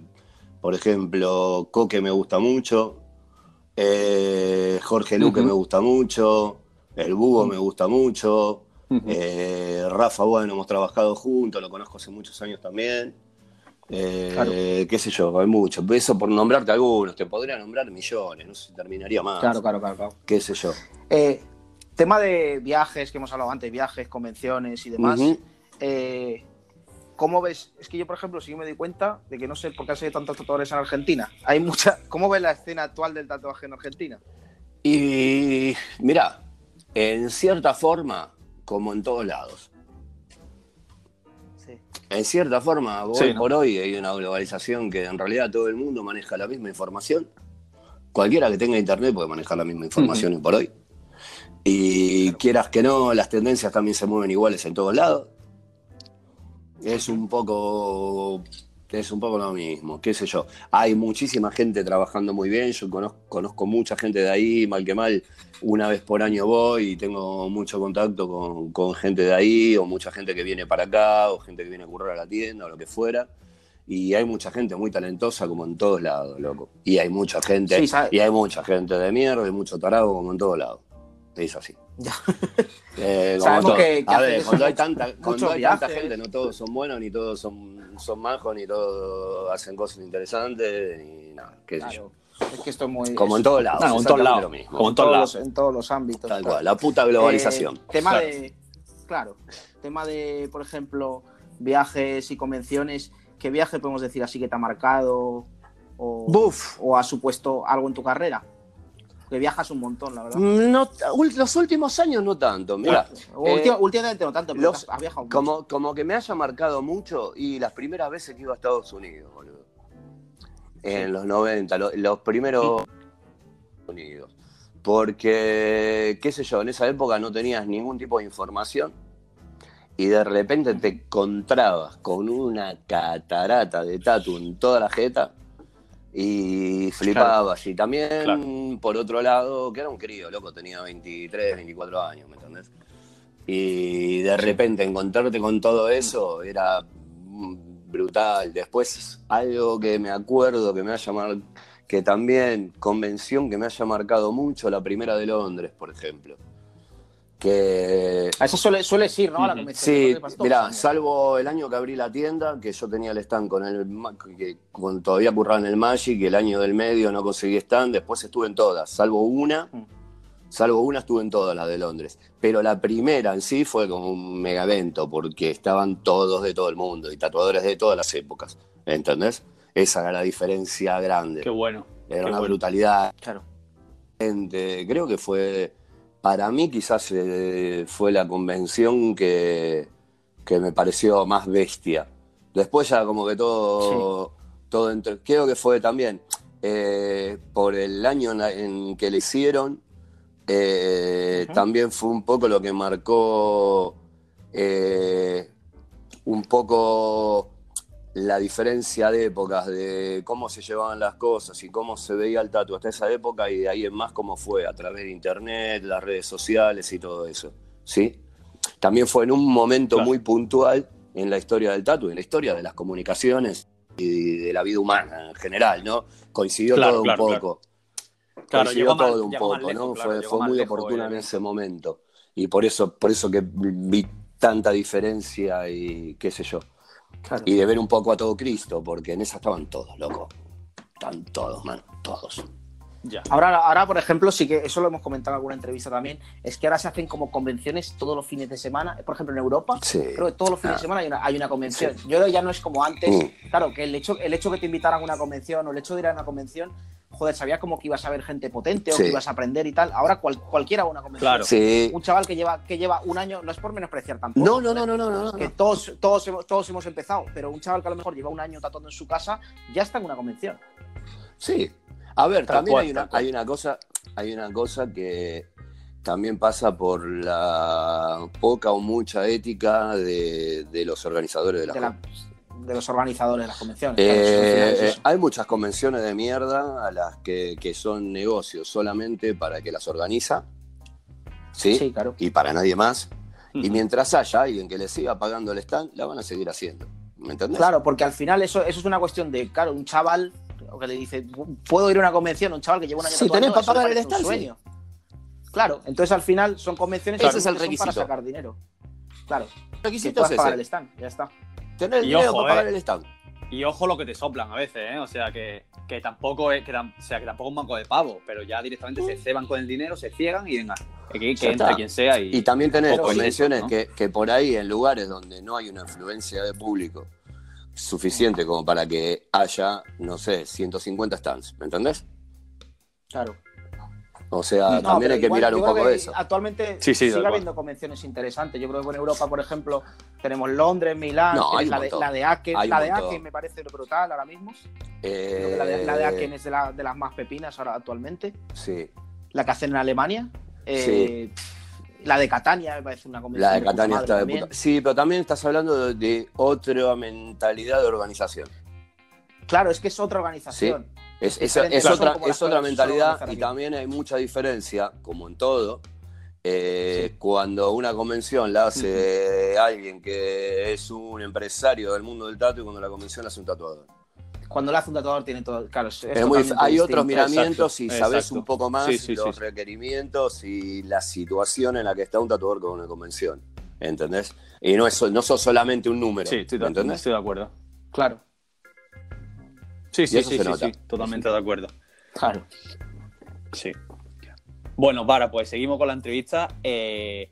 Por ejemplo, Coque me gusta mucho. Eh, Jorge Luque Ujú. me gusta mucho. El Bugo me gusta mucho. Eh, Rafa, bueno, hemos trabajado juntos, lo conozco hace muchos años también. Eh, Claro. Qué sé yo, hay mucho. Eso por nombrarte algunos, te podría nombrar millones, no sé si terminaría más. Claro, claro, claro. claro. Qué sé yo. Tema de viajes, que hemos hablado antes, viajes, convenciones y demás. Eh, ¿Cómo ves? Es que yo, por ejemplo, sí me doy cuenta de que no sé por qué hay tantos tatuadores en Argentina. Hay mucha. ¿Cómo ves la escena actual del tatuaje en Argentina? Y mira, en cierta forma, como en todos lados. Sí. En cierta forma, hoy Sí, ¿no? por hoy hay una globalización que en realidad todo el mundo maneja la misma información. Cualquiera que tenga internet puede manejar la misma información hoy por hoy. Y quieras que no, las tendencias también se mueven iguales en todos lados. Es un poco. Es un poco lo mismo, qué sé yo. Hay muchísima gente trabajando muy bien. Yo conozco, conozco mucha gente de ahí, mal que mal. Una vez por año voy y tengo mucho contacto con, con gente de ahí, o mucha gente que viene para acá, o gente que viene a currar a la tienda, o lo que fuera. Y hay mucha gente muy talentosa, como en todos lados, loco. Y hay mucha gente, Sí, y hay mucha gente de mierda, y mucho tarado, como en todos lados. Es así. Ya. Eh, Sabemos todo. que- que a hacen ver, eso cuando hay mucho- tanta, cuando muchos hay tanta viajes. gente, no todos son buenos, ni todos son, son majos, ni todos hacen cosas interesantes, ni nada, qué sé yo. Claro. Es que esto es muy. Como en todos lados. No, en todos lados. lo mismo. Como en en todos lados. los, en todos los ámbitos. Tal cual, la puta globalización. Eh, tema Claro. de. Claro. Tema de, por ejemplo, viajes y convenciones. ¿Qué viaje podemos decir así que te ha marcado? O, Buf. o ha supuesto algo en tu carrera? Que viajas un montón, la verdad. No, ul- los últimos años no tanto, mira. Eh, última- últimamente no tanto, pero los- has viajado mucho. Como, como que me haya marcado mucho y las primeras veces que iba a Estados Unidos, boludo. En los 90, lo- los primeros Unidos. Porque, qué sé yo, en esa época no tenías ningún tipo de información y de repente te encontrabas con una catarata de tatu en toda la jeta y flipabas. Y también, Claro. por otro lado, que era un crío, loco, tenía 23, 24 años, ¿me entendés? Y de repente encontrarte con todo eso era brutal. Después, algo que me acuerdo que me haya mar- que también, convención que me haya marcado mucho, la primera de Londres, por ejemplo. Que A eso suele, sueles ir, ¿no? A la Ujú. convención. Sí, mira, salvo el año que abrí la tienda, que yo tenía el stand con el que con, todavía curraba en el Magic, el año del medio no conseguí stand, después estuve en todas, salvo una, Mm. salvo una estuve en todas las de Londres. Pero la primera en sí fue como un mega evento, porque estaban todos de todo el mundo y tatuadores de todas las épocas, ¿entendés? Esa era la diferencia grande. Qué bueno. Era qué una bueno. brutalidad Claro. gente. Creo que fue, para mí quizás eh, fue la convención que, que me pareció más bestia. Después ya como que todo, todo entre- creo que fue también eh, por el año en, que le hicieron, eh, también fue un poco lo que marcó un poco la diferencia de épocas, de cómo se llevaban las cosas y cómo se veía el tatu hasta esa época y de ahí en más cómo fue a través de internet, las redes sociales y todo eso. ¿sí? También fue en un momento Claro. muy puntual en la historia del tatu, en la historia de las comunicaciones y de la vida humana en general, ¿no? Coincidió Claro, todo claro, un poco. Coincidió todo un poco, lejos, ¿no? fue fue muy lejos oportuna el en ese momento. Y por eso, por eso que vi tanta diferencia y qué sé yo. Y de ver un poco a todo Cristo, porque en esa estaban todos, loco. Estaban todos, man, todos. Ya. Ahora, ahora, por ejemplo, sí que eso lo hemos comentado en alguna entrevista también, es que ahora se hacen como convenciones todos los fines de semana. Por ejemplo, en Europa, Sí. creo que todos los fines Ah. de semana hay una, hay una convención. Yo creo que ya no es como antes. Mm. Claro, que el hecho, el hecho que te invitaran a una convención o el hecho de ir a una convención, joder, sabía como que ibas a ver gente potente o que ibas a aprender y tal. Ahora cual- cualquiera va a una convención. Claro. Sí. Un chaval que lleva, que lleva un año, no es por menospreciar tampoco. No, no, no, no, no, no. no. Que todos, todos, hemos, todos hemos empezado, pero un chaval que a lo mejor lleva un año tatuando en su casa, ya está en una convención. Sí. A ver, Tal también cual, hay, una, hay una cosa, hay una cosa que también pasa por la poca o mucha ética de, de los organizadores de la, de, la- de los organizadores de las convenciones. Eh, Claro, eh, hay muchas convenciones de mierda a las que, que son negocios solamente para el que las organiza, ¿sí? Sí, claro. Y para nadie más. Y mientras haya alguien que le siga pagando el stand, la van a seguir haciendo. ¿Me entendés? Claro, porque al final eso, eso es una cuestión de, claro, un chaval, o que le dice, puedo ir a una convención, un chaval que lleva un año Sí, tatuando, tenés para pagar el sueño. Claro, entonces al final son convenciones Ese que es el son requisito. para sacar dinero. Claro, El requisito es pagar ese. el stand, ya está. Tener el Y dinero ojo, para pagar eh. el stand. Y ojo lo que te soplan a veces, ¿eh? O sea, que, que tampoco es que, tam- o sea, que tampoco es un banco de pavo, pero ya directamente se ceban con el dinero, se ciegan y venga, que, que entre quien sea y, Y también tenés convenciones ¿no? que, que por ahí, en lugares donde no hay una influencia de público suficiente como para que haya, no sé, 150 stands, ¿me entendés? Claro. O sea, No, también hay que igual mirar un poco que eso. Actualmente Sí, sí, sigue habiendo convenciones interesantes. Yo creo que en Europa, por ejemplo, tenemos Londres, Milán, No, hay tienes un la, de, la de Aken. Hay La de. Aken me parece brutal ahora mismo. Eh, Creo que la de, la de Aken es de, la- de las más pepinas ahora actualmente. Sí, La que hacen en Alemania. Eh, La de Catania me parece una convención. la de Catania está de puta. Sí, pero también estás hablando de, otra mentalidad de organización. Claro, es que es otra organización. Es, otra, es otra mentalidad y también hay mucha diferencia, como en todo, eh, cuando una convención la hace alguien que es un empresario del mundo del tatu y cuando la convención la hace un tatuador. Cuando lo hace un tatuador tiene todo. Claro, es, es Es muy- totalmente hay otros miramientos y Exacto, sabes exacto. un poco más Sí, sí, los sí. requerimientos y la situación en la que está un tatuador con una convención. ¿Entendés? Y no, es, no sos solamente un número. Sí, estoy ¿me de, entendés? estoy de acuerdo. Claro, Sí, sí, sí, sí, totalmente de acuerdo. claro. Sí. Bueno, para, pues seguimos con la entrevista. Eh,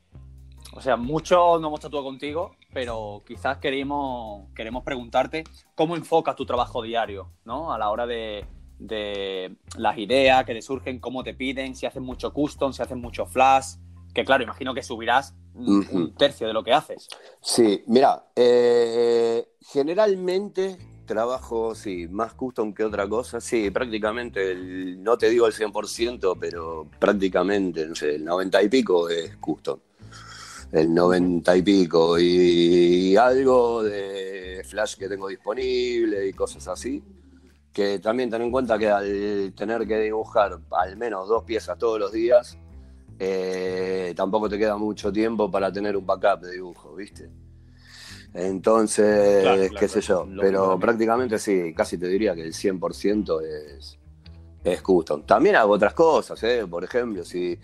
o sea, mucho no hemos tatuado contigo, pero quizás queremos, queremos preguntarte cómo enfocas tu trabajo diario, ¿no? A la hora de, de las ideas que te surgen, cómo te piden, si haces mucho custom, si haces mucho flash. Que claro, imagino que subirás un, Ujú. un tercio de lo que haces. Sí, mira, eh, generalmente trabajo, sí, más custom que otra cosa. Sí, prácticamente, el- no te digo el 100%, pero prácticamente, no sé, el 90 y pico es custom. El 90 y pico. Y, algo de flash que tengo disponible y cosas así. Que también ten en cuenta que al tener que dibujar al menos dos piezas todos los días, eh, tampoco te queda mucho tiempo para tener un backup de dibujo, ¿viste? Entonces, Claro, qué sé yo, pero prácticamente sí, casi te diría que el 100% es, es custom. También hago otras cosas, ¿eh? por ejemplo, si,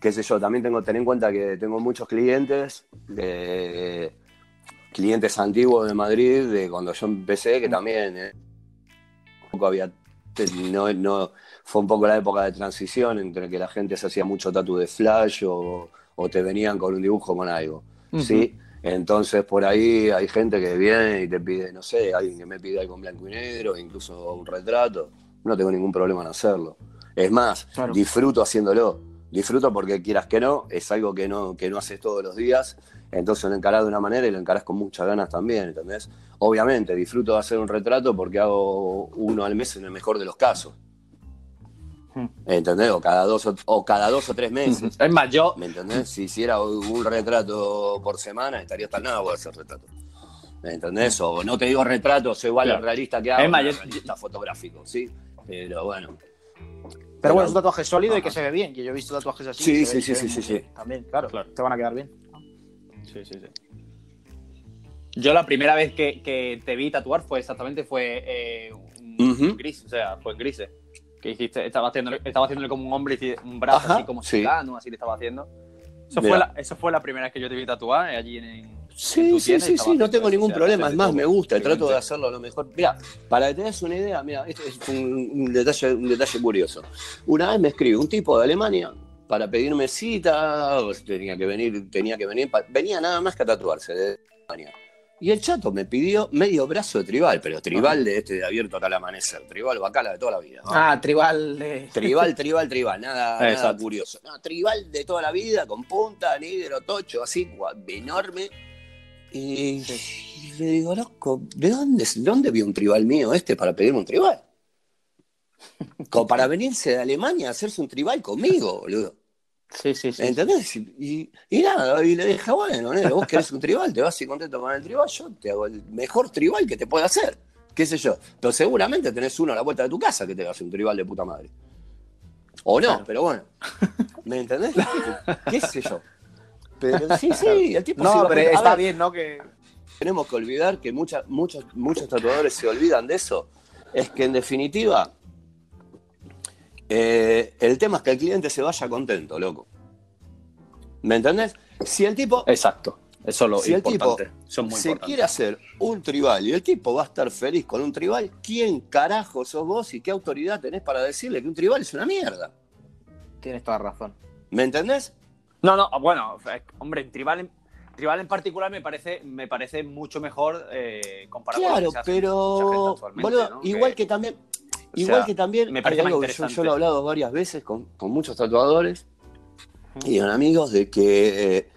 qué sé yo, también tengo ten en cuenta que tengo muchos clientes, de, clientes antiguos de Madrid, de cuando yo empecé, que también eh, poco había, no, no, fue un poco la época de transición entre que la gente se hacía mucho tatu de flash o, o te venían con un dibujo con algo, ¿sí? Entonces por ahí hay gente que viene y te pide, no sé, alguien que me pide algo en blanco y negro, incluso un retrato, no tengo ningún problema en hacerlo. Es más, Claro. disfruto haciéndolo, disfruto porque quieras que no, es algo que no, que no haces todos los días, entonces lo encarás de una manera y lo encarás con muchas ganas también, ¿entendés? Obviamente, disfruto de hacer un retrato porque hago uno al mes en el mejor de los casos. Hmm. ¿Entendés? O cada dos o, o cada dos o tres meses. Es más, yo, ¿Me entendés? Si hiciera un retrato por semana, estaría hasta nada voy a hacer retrato. ¿Me entendés? O no te digo retrato, soy igual al realista que hago, Es más, yo- realista fotográfico, ¿sí? Pero bueno. Pero bueno, es un tatuaje sólido y que se ve bien. Que yo he visto tatuajes así. Sí, sí, sí, sí, sí. También, claro, Claro. Te van a quedar bien. Sí, sí, sí. Yo la primera vez que, que te vi tatuar fue exactamente fue eh, gris, o sea, fue en grises. Que hiciste, estaba haciéndole, estaba haciéndole como un hombre, y un brazo Ajá, así como sí. chicano, así le estaba haciendo. Eso fue, la, eso fue la primera vez que yo te vi tatuar, eh, allí en... Sí, sí, sí, sí, no tengo ningún problema. Es más, me gusta, trato de hacerlo lo mejor. Mira, para que tengas una idea, mira, esto es un, un detalle, un detalle curioso. Una vez me escribe un tipo de Alemania para pedirme cita, tenía que venir, tenía que venir, venía nada más que a tatuarse de Alemania. Y el chato me pidió medio brazo de tribal, pero tribal de este de abierto hasta el amanecer, tribal bacala de toda la vida. ¿no? Ah, tribal de. Tribal, tribal, tribal, nada, nada curioso. No, tribal de toda la vida, con punta, negro, tocho, así, enorme. Y, le digo, loco, ¿de dónde, ¿de dónde vio un tribal mío este para pedirme un tribal? Como para venirse de Alemania a hacerse un tribal conmigo, boludo. Sí, sí, sí. ¿Entendés? Y, y nada, y le dije, bueno, vos querés un tribal, te vas y contento con el tribal, yo te hago el mejor tribal que te pueda hacer. ¿Qué sé yo? Pero seguramente tenés uno a la vuelta de tu casa que te va a hacer un tribal de puta madre. O no, Claro. pero bueno. ¿Me entendés? ¿Qué sé yo? Pero sí, sí, el tipo se No, a pero a está ver, bien, ¿no? Que. tenemos que olvidar que muchas, muchos, muchos tatuadores se olvidan de eso. es que en definitiva, eh, el tema es que el cliente se vaya contento, loco. ¿Me entendés? Si el tipo, Exacto. Eso es lo si el tipo importante. Es muy se importante. quiere hacer un tribal y el tipo va a estar feliz con un tribal, ¿quién carajo sos vos y qué autoridad tenés para decirle que un tribal es una mierda? Tienes toda razón. ¿Me entendés? No, no, bueno, hombre, en Tribal en, Tribal en particular me parece, me parece mucho mejor eh, comparado con Claro, hace mucha pero boludo, ¿no? igual que también, igual sea, que también, me parece algo yo, interesante. yo lo he hablado varias veces con, con muchos tatuadores y con amigos de que eh,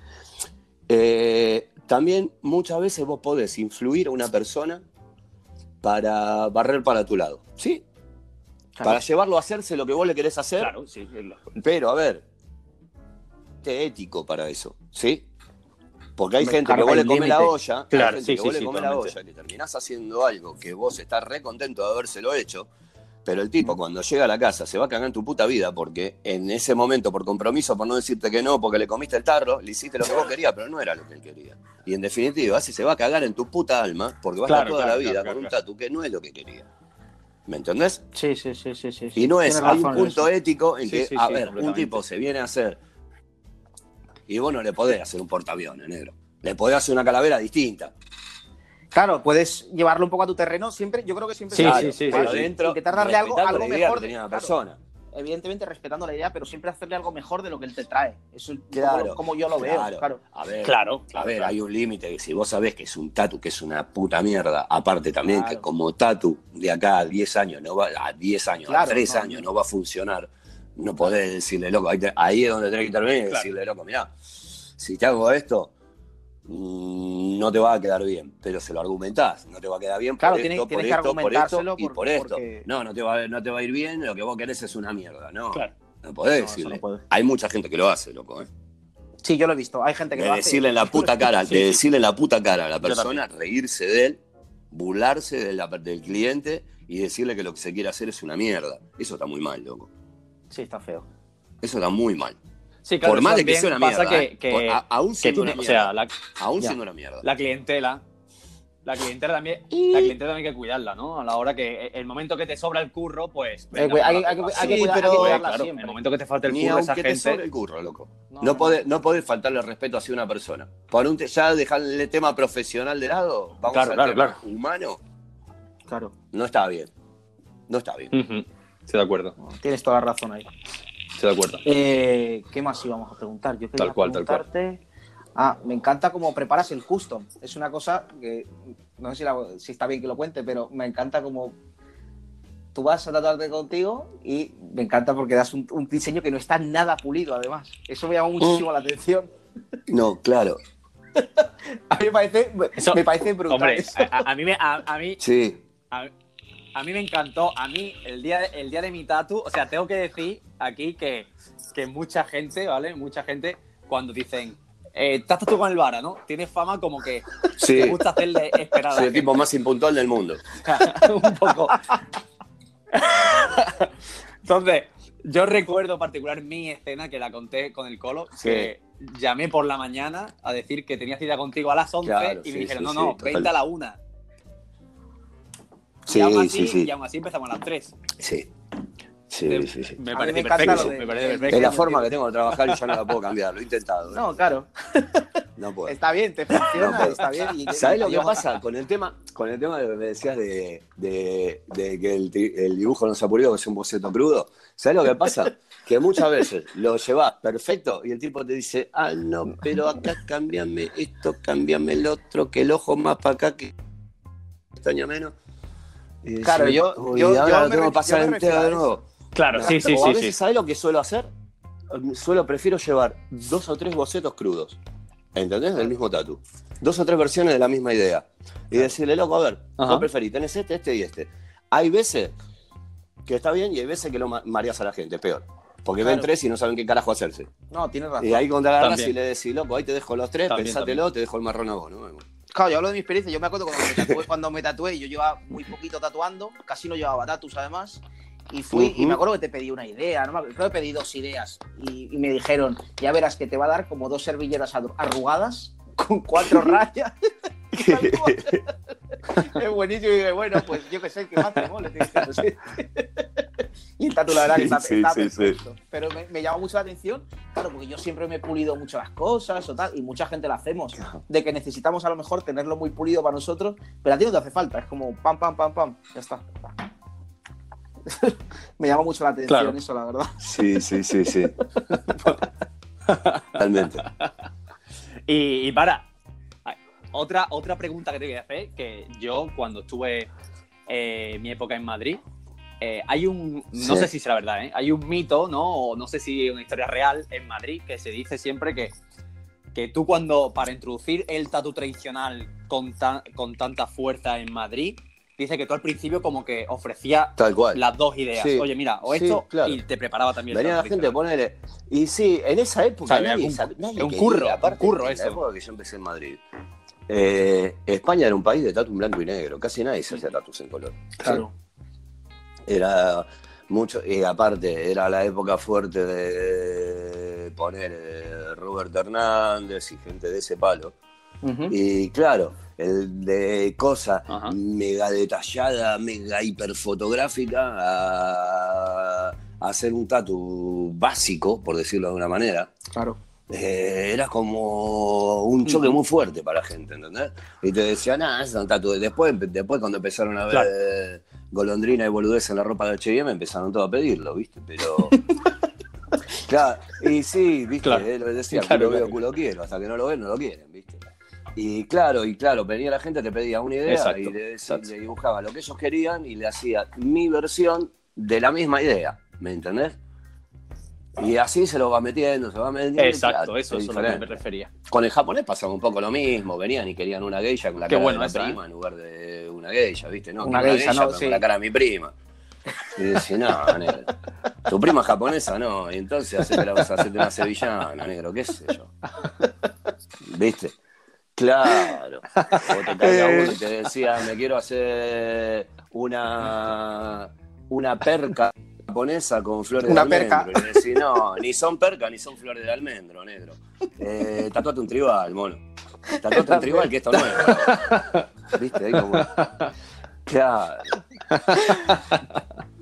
eh, también muchas veces vos podés influir a una persona para barrer para tu lado, ¿sí? Para llevarlo a hacerse lo que vos le querés hacer, Claro, sí. pero a ver, ético para eso, ¿sí? Porque hay Me gente que vos le comés la olla, Claro, hay gente sí, que sí, vos le sí, comés la olla, que terminás haciendo algo que vos estás re contento de habérselo hecho, pero el tipo cuando llega a la casa se va a cagar en tu puta vida porque en ese momento, por compromiso, por no decirte que no, porque le comiste el tarro, le hiciste lo que vos querías, pero no era lo que él quería. Y en definitiva, ese se va a cagar en tu puta alma porque va a estar toda claro, la vida claro, con un tatu que no es lo que quería. ¿Me entendés? Sí, sí, sí, sí, sí. Y no es, hay un punto eso. ético en Sí, que, sí, a sí, ver, un tipo se viene a hacer y vos no le podés hacer un portaaviones, negro. Le podés hacer una calavera distinta. Claro, puedes llevarlo un poco a tu terreno siempre. Yo creo que siempre Sí, está sí, sí, sí, sí. dentro, Intentar darle algo, algo mejor. que tenía la claro, persona. evidentemente respetando la idea, pero siempre hacerle algo mejor de lo que él te trae. Eso es Claro, como, como yo lo claro. veo. Claro. A ver, Claro, a claro, ver, claro. hay un límite. Si vos sabés que es un tatu, que es una puta mierda, aparte también Claro. que como tatu de acá a 10 años, no va, a 10 años, a Claro, 3 no, años no va a funcionar, no podés decirle, loco, ahí, te- ahí es donde tenés que intervenir y Claro. decirle, loco, mirá, si te hago esto, mm, no te va a quedar bien, pero se lo argumentás, no te va a quedar bien Claro, por tiene- esto, por tienes que esto, por esto argumentárselo y por- esto. No, no te, va, no te va a ir bien, lo que vos querés es una mierda, no. Claro. No podés No, decirle. no puede. Hay mucha gente que lo hace, loco, ¿eh? Sí, yo lo he visto. Hay gente que De lo hace. decirle en la puta cara, Sí, de sí. decirle en la puta cara a la persona, reírse de él, burlarse de la- del cliente y decirle que lo que se quiere hacer es una mierda. Eso está muy mal, loco. Sí, está feo. Eso está muy mal. Sí, claro, Por más de que sea una pasa mierda. que, ¿eh? que- Por- a- aún que siendo tiene- una o sea, mierda. la, Aún Ya. siendo una mierda. la clientela, la clientela también, la clientela también hay que cuidarla, ¿no? A la hora que el momento que te sobra el curro, pues. venga, Eh, hay- pues, hay que- hay que Sí, hay pero- que cuidarla claro, siempre. el momento que te falta el Ni curro esa aunque te sobre gente. el curro, loco. No, No, no, podés, no podés faltarle respeto hacia una persona. Por un te- ya dejarle el tema profesional de lado, vamos Claro, al claro, tema claro. humano, Claro. no está bien. No está bien. Ujú. Estoy de acuerdo, Tienes toda la razón ahí. estoy de acuerdo. Eh, ¿Qué más íbamos a preguntar? Yo quería Tal cual, tal cual. Ah, me encanta cómo preparas el custom. Es una cosa que no sé si, la- si está bien que lo cuente, pero me encanta cómo tú vas a tratarte contigo y me encanta porque das un, un diseño que no está nada pulido, además. Eso me llama muchísimo la atención. No, claro. A mí me parece, Eso- me parece brutal. Hombre, eso. a, a- a mí me, a, a mí, Sí. a, a mí me encantó. A mí, el día, el día de mi tatu, o sea, tengo que decir aquí que, que mucha gente, ¿vale? Mucha gente, cuando dicen, eh, estás tú con el vara, ¿no? Tienes fama como que Sí. te gusta hacerle esperar Soy el tipo más impuntual del mundo. un poco. Entonces, yo recuerdo particular mi escena que la conté con el Colo, Sí. que llamé por la mañana a decir que tenía cita contigo a las 11 Claro, y sí, me dijeron, no, no, total. 20 a la 1. Sí, y, aún así, sí, sí. y aún así empezamos a las 3. Sí. Sí, Me- sí, sí. Me parece me perfecto. de- me parece perfecto. Es la forma que tengo de trabajar y ya no la puedo cambiar. Lo he intentado. ¿eh? No, claro. No puedo. Está bien, te funciona, No puedo. está bien. y- ¿Sabes lo que pasa con el tema, con el tema de que me decías de, de- de que el, dibujo no se ha pulido, que es un boceto crudo? ¿Sabes lo que pasa? Que muchas veces lo llevas perfecto y el tipo te dice, ah, no, pero acá cambiame esto, cambiame el otro, que el ojo más para acá, que pestaña menos. Y Claro, yo- "Uy, yo- ahora yo tengo que pasar me entero de nuevo. Claro, sí, sí, o a sí. veces, sí. ¿sabes lo que suelo hacer? Suelo, prefiero llevar dos o tres bocetos crudos. ¿Entendés? Del mismo tatu. Dos o tres versiones de la misma idea. Y decirle, loco, a ver, Ajá. vos preferís, tenés este, este y este. Hay veces que está bien y hay veces que lo ma- mareas a la gente, peor. Porque ven tres y no saben qué carajo hacerse. No, tienes razón. Y ahí cuando la agarras y le decís, loco, ahí te dejo los tres, También, pensátelo, te dejo el marrón a vos, ¿no? Claro, yo hablo de mi experiencia. Yo me acuerdo cuando me tatué, cuando me tatué yo llevaba muy poquito tatuando, casi no llevaba tatus además. Y fui, y Ujú. me acuerdo que te pedí una idea, ¿no? me acuerdo, creo que pedí dos ideas. Y, y me dijeron, ya verás que te va a dar como dos servilletas arru- arrugadas con cuatro rayas. Es buenísimo. Y dije, bueno, pues yo que sé, que más te mole. Y el tatu, la verdad, que está, Sí, está sí, sí. perfecto. Pero me, me llama mucho la atención, claro, porque yo siempre me he pulido mucho las cosas o tal, y mucha gente lo hacemos, de que necesitamos a lo mejor tenerlo muy pulido para nosotros, pero a ti no te hace falta, es como pam, pam, pam, pam, ya está. me llama mucho la atención Claro. eso, la verdad. Sí, sí, sí, sí. Totalmente. Y, y para, otra, otra pregunta que te voy a hacer, que yo cuando estuve eh, mi época en Madrid, eh, hay un, no Sí. sé si será verdad, ¿eh? hay un mito, ¿no? O no sé si es una historia real en Madrid, que se dice siempre que, que tú cuando, para introducir el tatu tradicional con, tan- con tanta fuerza en Madrid, dice que tú al principio como que ofrecía Tal cual. las dos ideas. Sí. Oye, mira, o Sí, esto, claro. y te preparaba también. el Venía la gente. Y sí, en esa época O sea, nadie un- nadie es un quería, curro, un aparte, curro en eso. La época que yo empecé en Madrid. eh, España era un país de tatu blanco y negro. Casi nadie se hacía tatus en color. Claro. Era mucho. Y aparte, era la época fuerte de poner eh, Robert Hernández y gente de ese palo. Y claro, el de cosa mega detallada, mega hiperfotográfica, a, a hacer un tatu básico, por decirlo de alguna manera, Claro. eh, era como un choque muy fuerte para la gente, ¿entendés? Y te decían, ah, es un tatu. Después, después cuando empezaron a ver Claro. Eh, golondrina y boludez en la ropa de H&M, empezaron todos a pedirlo, ¿viste? Pero... claro, y sí, ¿viste? Claro. Él decía, Claro, culo veo, claro. culo quiero. Hasta que no lo ven, no lo quieren, ¿viste? Y claro, y claro, venía la gente, te pedía una idea Exacto, y le, le dibujaba lo que ellos querían y le hacía mi versión de la misma idea, ¿me entendés? Y así se lo va metiendo, se va metiendo. Exacto, eso es es a lo que me refería. Con el japonés pasaba un poco lo mismo, venían y querían una geisha con la Qué cara bueno de eso, prima en lugar de una geisha, ¿viste? No, Una geisha, no, pero sí. con la cara de mi prima. Y decía, no, negro. Tu prima japonesa no, y entonces hacete, la, hacete una sevillana, negro, qué sé yo. ¿Viste? Claro. O te caía uno y te decía, me quiero hacer una, una perca japonesa con flores Una de almendro. perca. Y le decís, no, ni son perca ni son flores de almendro, negro. Eh, tatuate un tribal, mono. Tatuate un tribal, que esto no es. ¿Viste? Ahí como... Claro.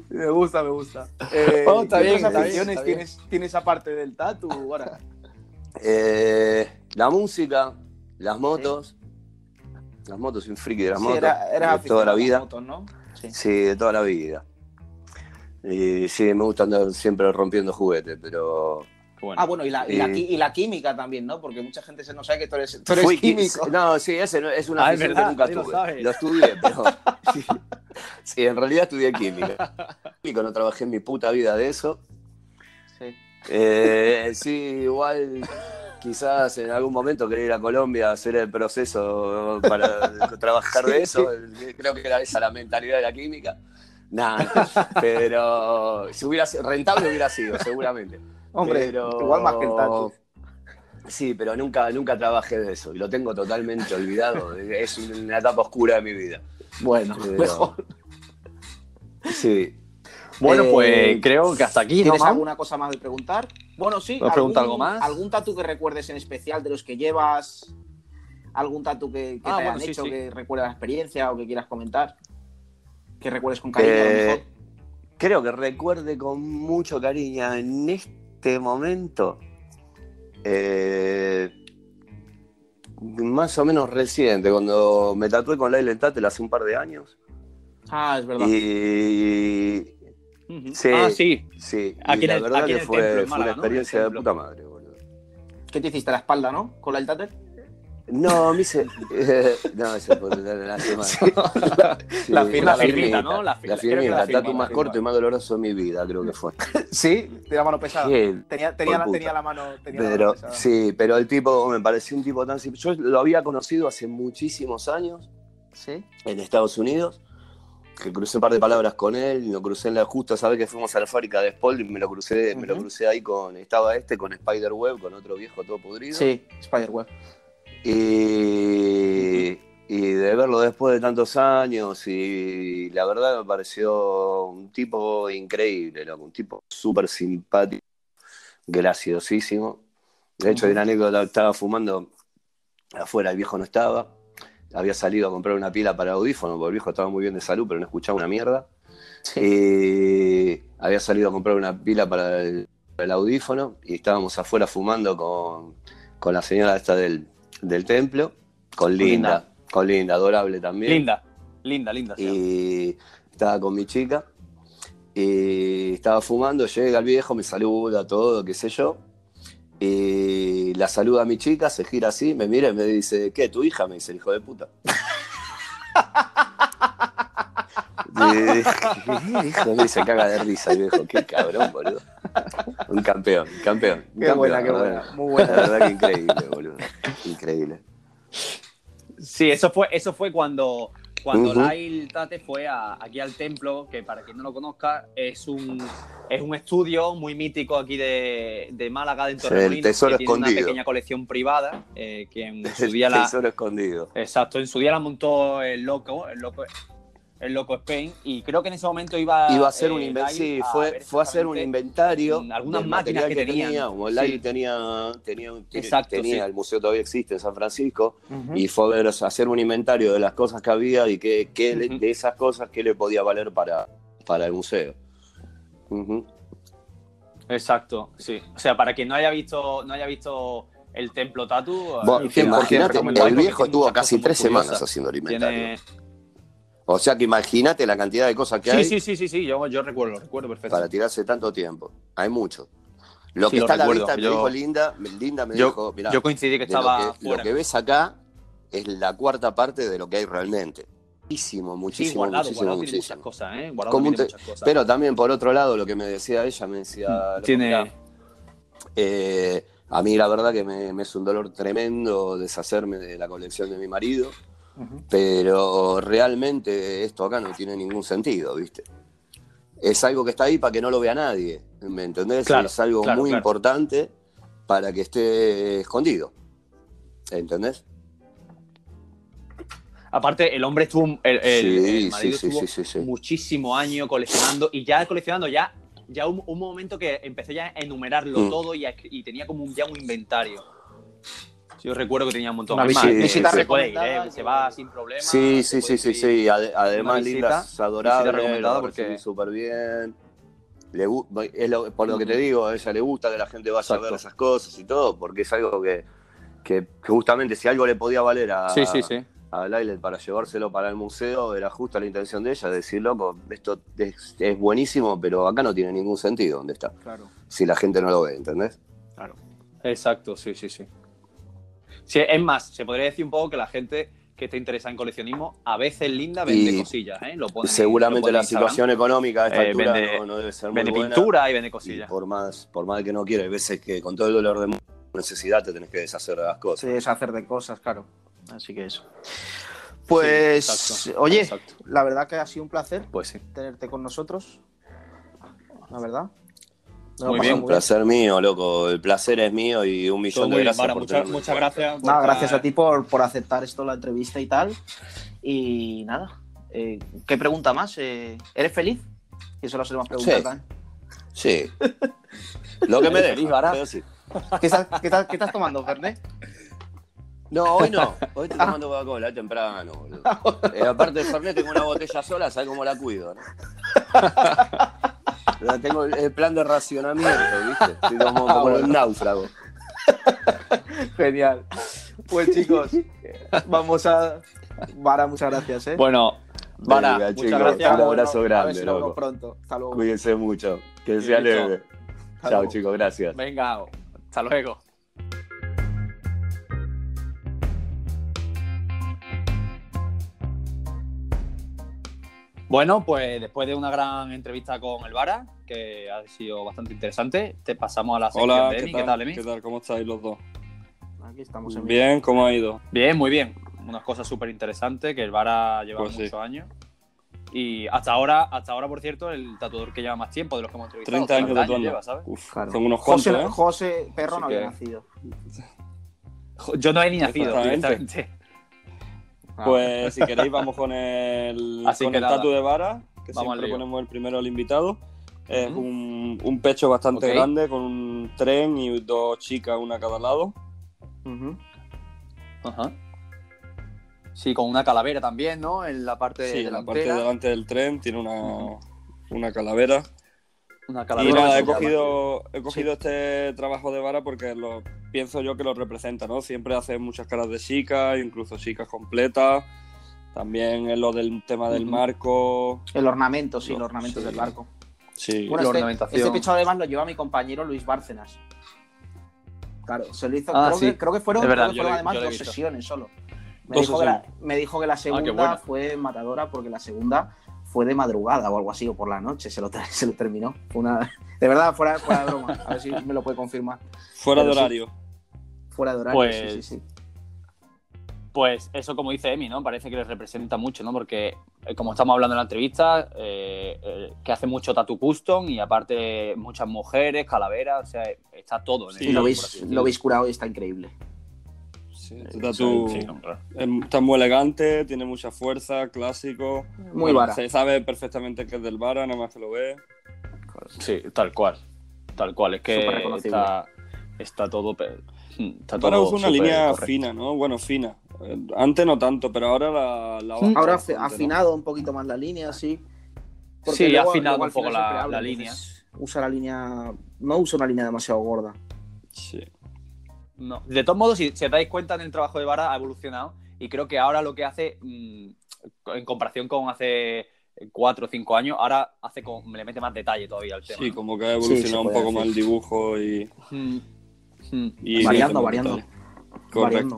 Me gusta, me gusta. Eh, Oh, está ¿qué bien, otras está bien, aficiones está bien. tienes, tienes aparte del tatu? Ahora? Eh, la música, las motos. Las motos, soy un friki de las Sí, motos. era, eras de toda la vida. motos, ¿no? Sí. Sí, de toda la vida. Y sí, me gusta andar siempre rompiendo juguetes, pero. Bueno, Ah, bueno, y la, y, la, Eh, y la química también, ¿no? Porque mucha gente se no sabe que tú eres, tú eres Fui químico. No, sí, ese no- es una Ah, es verdad, que nunca lo tuve. sabes. Lo estudié, pero. sí. Sí, en realidad estudié química. Químico, no trabajé en mi puta vida de eso. Sí. Eh, sí, igual quizás en algún momento quería ir a Colombia a hacer el proceso para trabajar de eso. Creo que era esa la mentalidad de la química. Nada, pero si hubiera sido rentable hubiera sido, seguramente. Hombre, Pero- igual más que el tatu. Sí, pero nunca, nunca trabajé de eso y lo tengo totalmente olvidado. Es una etapa oscura de mi vida. Bueno, Pero- mejor. Sí. bueno eh, pues creo que hasta aquí, ¿no, ¿Tienes alguna cosa más de preguntar? Bueno, sí. ¿Puedes preguntar algo más? ¿Algún tatu que recuerdes en especial de los que llevas? ¿Algún tatu que, que Ah, te bueno, sí, hecho, sí. que recuerdes la experiencia o que quieras comentar? Que recuerdes con cariño, a lo Eh, mejor. creo que recuerde con mucho cariño en este momento. eh, más o menos reciente, cuando me tatué con Laila Tatel hace un par de años. Ah, es verdad. Y. Sí. Ah, sí. sí, Aquí y la el- verdad aquí que fue, fue una experiencia En de puta madre, boludo. ¿Qué te hiciste? ¿La espalda, no? ¿Con la Tater? No, me hice. eh, no, eso fue la semana. Sí, La firma- la firmita, ¿no? La La, fir- creo que firmita, la el tatu firma, más la corto y firma. más doloroso de mi vida, creo que fue. Sí, de la mano pesada. Qué Tenía, tenía, la, tenía la mano. Tenía la Pero mano pesada. sí, pero el tipo me pareció un tipo tan simple. Yo lo había conocido hace muchísimos años Sí. en Estados Unidos, que crucé un par de palabras con él, y lo crucé en la justo, sabes que fuimos a la fábrica de Spalding, me lo crucé, me lo crucé ahí con, estaba este con Spiderweb, con otro viejo todo podrido. Sí, Spiderweb. Y, y de verlo después de tantos años, y la verdad me pareció un tipo increíble, loco, un tipo súper simpático, graciosísimo. De hecho, hay una anécdota, estaba fumando afuera, el viejo no estaba, había salido a comprar una pila para el audífono, porque el viejo estaba muy bien de salud, pero no escuchaba una mierda. Había salido a comprar una pila para el, para el audífono y estábamos afuera fumando con, con la señora esta del, del templo, con Linda, Linda. con Linda, adorable también. Linda, linda, linda. Y estaba con mi chica y estaba fumando, llega el viejo, me saluda, todo, qué sé yo. Y la saluda a mi chica, se gira así, me mira y me dice, ¿qué? ¿Tu hija? Me dice el hijo de puta. Y, hijo, se caga de risa el viejo, qué cabrón, boludo. Un campeón, un campeón. un Qué campeón, buena, qué la buena. Muy La buena. verdad que increíble, boludo. Increíble. Sí, eso fue, eso fue cuando, cuando. Lail Tate fue a- aquí al templo, que para quien no lo conozca, es un, es un estudio muy mítico aquí de, de Málaga, de el Torremolinos, tesoro que tiene una pequeña colección privada, eh, que en su El día la, tesoro escondido. exacto, en su día la montó el loco, el loco, el loco Spain, y creo que en ese momento iba, Iba a hacer un eh, inventario, sí, fue, fue a hacer un inventario algunas máquinas que tenían. Como Sí. tenía, tenía, Exacto, tenía sí. el museo todavía existe en San Francisco, y fue a, ver, o sea, hacer un inventario de las cosas que había y Ujú. de esas cosas qué le podía valer para, para el museo. Exacto, sí. O sea, para quien no haya visto, no haya visto el templo Tatu, eh, 100% Imagínate, el viejo estuvo casi tres semanas haciendo el inventario. Tiene... O sea que imagínate la cantidad de cosas que Sí, hay sí, sí, sí, sí, yo, yo recuerdo, lo recuerdo perfecto. para tirarse tanto tiempo. Hay mucho. Lo Sí, que lo está a la vista, me dijo Linda, Linda me yo, dijo, mirá, yo coincidí que lo estaba lo que ves acá es la cuarta parte de lo que hay realmente. Muchísimo, sí, muchísimo, guardado, muchísimo, tiene muchas muchísimo. cosas, ¿eh? Guardado tiene te- muchas cosas. Pero también, por otro lado, lo que me decía ella, me decía, "Loco, tiene... eh, a mí la verdad que me, me es un dolor tremendo deshacerme de la colección de mi marido, Pero realmente esto acá no tiene ningún sentido, ¿viste? Es algo que está ahí para que no lo vea nadie, ¿me entendés? Claro, es algo claro, muy claro. importante para que esté escondido, ¿entendés? Aparte, el hombre estuvo, el, el- Sí, el marido sí, sí, estuvo muchísimo años coleccionando y ya coleccionando ya, ya un, un momento que empecé ya a enumerarlo Mm. todo y, a- y tenía como un, ya un inventario. Yo recuerdo que tenía un montón. Una Es más, visita- se- visita se puede ir, recomendada ¿eh? se va sin problema. Sí, sí, sí, sí, sí. Ade- Además, Linda es adorable, lo porque- súper bien. Le es lo- por lo que te digo, a ella le gusta que la gente vaya a ver esas cosas y todo, porque es algo que, que- que justamente si algo le podía valer a, Sí, sí, sí. a para llevárselo para el museo, era justa la intención de ella, decir, loco, esto es, es buenísimo, pero acá no tiene ningún sentido donde está, Claro. si la gente no lo ve, ¿entendés? Claro. Exacto, sí, sí, sí. Sí, es más, se podría decir un poco que la gente que está interesada en coleccionismo, a veces Linda vende Y cosillas, ¿eh? Lo Seguramente la situación económica a esta Eh, altura vende- no, no debe ser muy Vende buena. pintura y vende Y cosillas. por más, por más que no quiera, hay veces que con todo el dolor de necesidad te tenés que deshacer de las cosas. deshacer de cosas, claro. Así que eso. Pues, Sí, exacto, oye, exacto. la verdad que ha sido un placer Pues sí. tenerte con nosotros. La verdad. Muy bien, Un placer mío, loco. El placer es mío y un millón Todo de bien, gracias por muchas, muchas gracias. Nada, gracias a ti por, por aceptar esto, la entrevista y tal. Y nada, eh, ¿qué pregunta más? Eh, ¿Eres feliz? Y eso lo solemos preguntar Sí. también. Sí. Lo que me pero sí. ¿Qué estás, qué estás- qué estás tomando, Fernet? No, hoy no. Hoy estoy tomando Coca-Cola, es temprano, boludo. Eh, aparte de Fernet, tengo una botella sola, ¿sabes cómo la cuido? no? Tengo el el plan de racionamiento, ¿viste? Estoy como, como bueno. un náufrago. Genial. Pues chicos, vamos a... Vara, muchas gracias, ¿eh? Bueno, Vara, Venga, muchas chicos, gracias. un abrazo A ver grande, nos vemos loco. pronto. Hasta luego. Cuídense mucho. Que sea leve. Chao, chicos, gracias. Venga, hasta luego. Bueno, pues después de una gran entrevista con el Vara, que ha sido bastante interesante, te pasamos a la sección Hola, de ¿qué Emi. tal? ¿Qué tal, Emi? ¿Qué tal? ¿Cómo estáis los dos? Aquí estamos en Bien, ¿cómo ha ido? Bien, muy bien. Unas cosas súper interesantes que el Vara lleva Pues sí. muchos años. Y hasta ahora, hasta ahora, por cierto, el tatuador que lleva más tiempo de los que hemos entrevistado. 30 años tatuando. lleva, ¿sabes? Uf, Claro. son unos José, cuantos, ¿eh? José Perro Así no había que- nacido. Yo no he ni nacido directamente. Pues si queréis vamos con el, Así con que el nada. tatu de vara, que Vamos siempre ponemos el primero al invitado. Es un, un pecho bastante grande con un tren y dos chicas, una a cada lado. Ajá. Sí, con una calavera también, ¿no? En la parte Sí, en la parte delante del tren tiene una, una calavera. Una Y nada, he cogido, he cogido este trabajo de vara porque lo, pienso yo que lo representa, ¿no? Siempre hace muchas caras de chicas, incluso chicas completas. También en lo del tema del marco. El ornamento, sí, No, ornamentos sí. del barco. Sí, Bueno, La este, ornamentación. este pecho además lo lleva mi compañero Luis Bárcenas. Claro, se lo hizo. Ah, creo, sí. que, creo que fueron, Es verdad, creo que yo fueron lo- además dos sesiones solo. Me dijo, que la, sesiones. me dijo que la segunda fue matadora porque la segunda fue de madrugada o algo así, o por la noche, se lo, se lo terminó. Fue una, de verdad, fuera, fuera de broma. A ver si me lo puede confirmar. fuera de sí. horario. Fuera de horario, Pues- sí, sí, sí. Pues eso, como dice Emi, ¿no? Parece que les representa mucho, ¿no? Porque, eh, como estamos hablando en la entrevista, eh, eh, que hace mucho tatu custom y aparte muchas mujeres, calaveras, o sea, está todo. En Sí, el lo así lo veis curado y está increíble. Sí, Eh, sí, es- está muy elegante, tiene mucha fuerza, clásico. Muy Bueno, vara. Se sabe perfectamente que es del Vara, nada más que lo ve. Sí, tal cual. Tal cual. Es que está, está todo. Está todo usa una súper línea correcto. fina, ¿no? Bueno, fina. Eh, Antes no tanto, pero ahora la, la. Ahora ha afinado un poquito más la línea, sí. Sí, ha afinado un poco la- entonces Usa la línea. No usa una línea demasiado gorda. Sí. No. De todos modos, si, si os dais cuenta en el trabajo de Vara, ha evolucionado. Y creo que ahora lo que hace, mm, en comparación con hace cuatro o cinco años, ahora hace con, le mete más detalle todavía al tema. Sí, ¿no? como que ha Sí, evolucionado un poco más el dibujo y. Mm. Mm. y variando, variando. Correcto. variando.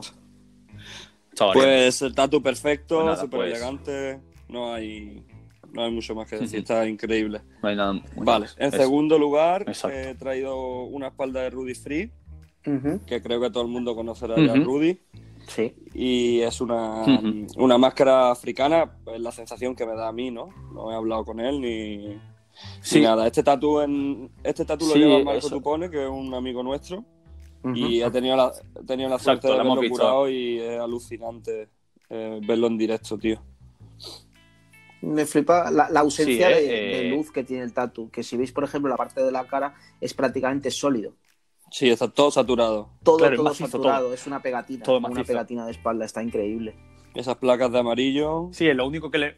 Pues el tatu perfecto, Pues súper pues. elegante. No hay, no hay mucho más que decir, está increíble. No hay nada. Vale, más. en Eso. segundo lugar Exacto. he traído una espalda de Rudy Free, Que creo que todo el mundo conocerá ya a Ujú. Rudy. Sí. Y es una, una máscara africana, es la sensación que me da a mí, ¿no? No he hablado con él ni, Sí. ni nada. Este tatu, en, este tatu lo lleva Marco eso. Tupone, que es un amigo nuestro. Y he tenido la, he tenido la Exacto, suerte de lo hemos verlo visto. curado y es alucinante eh, verlo en directo, tío. Me flipa la, la ausencia Sí, eh, de, de luz que tiene el tatu. Que si veis, por ejemplo, la parte de la cara es prácticamente sólido. Sí, está todo saturado. Todo, Claro, todo macizo, saturado. Es una pegatina. Todo una pegatina de espalda. Está increíble. Esas placas de amarillo. Sí, es lo único que le,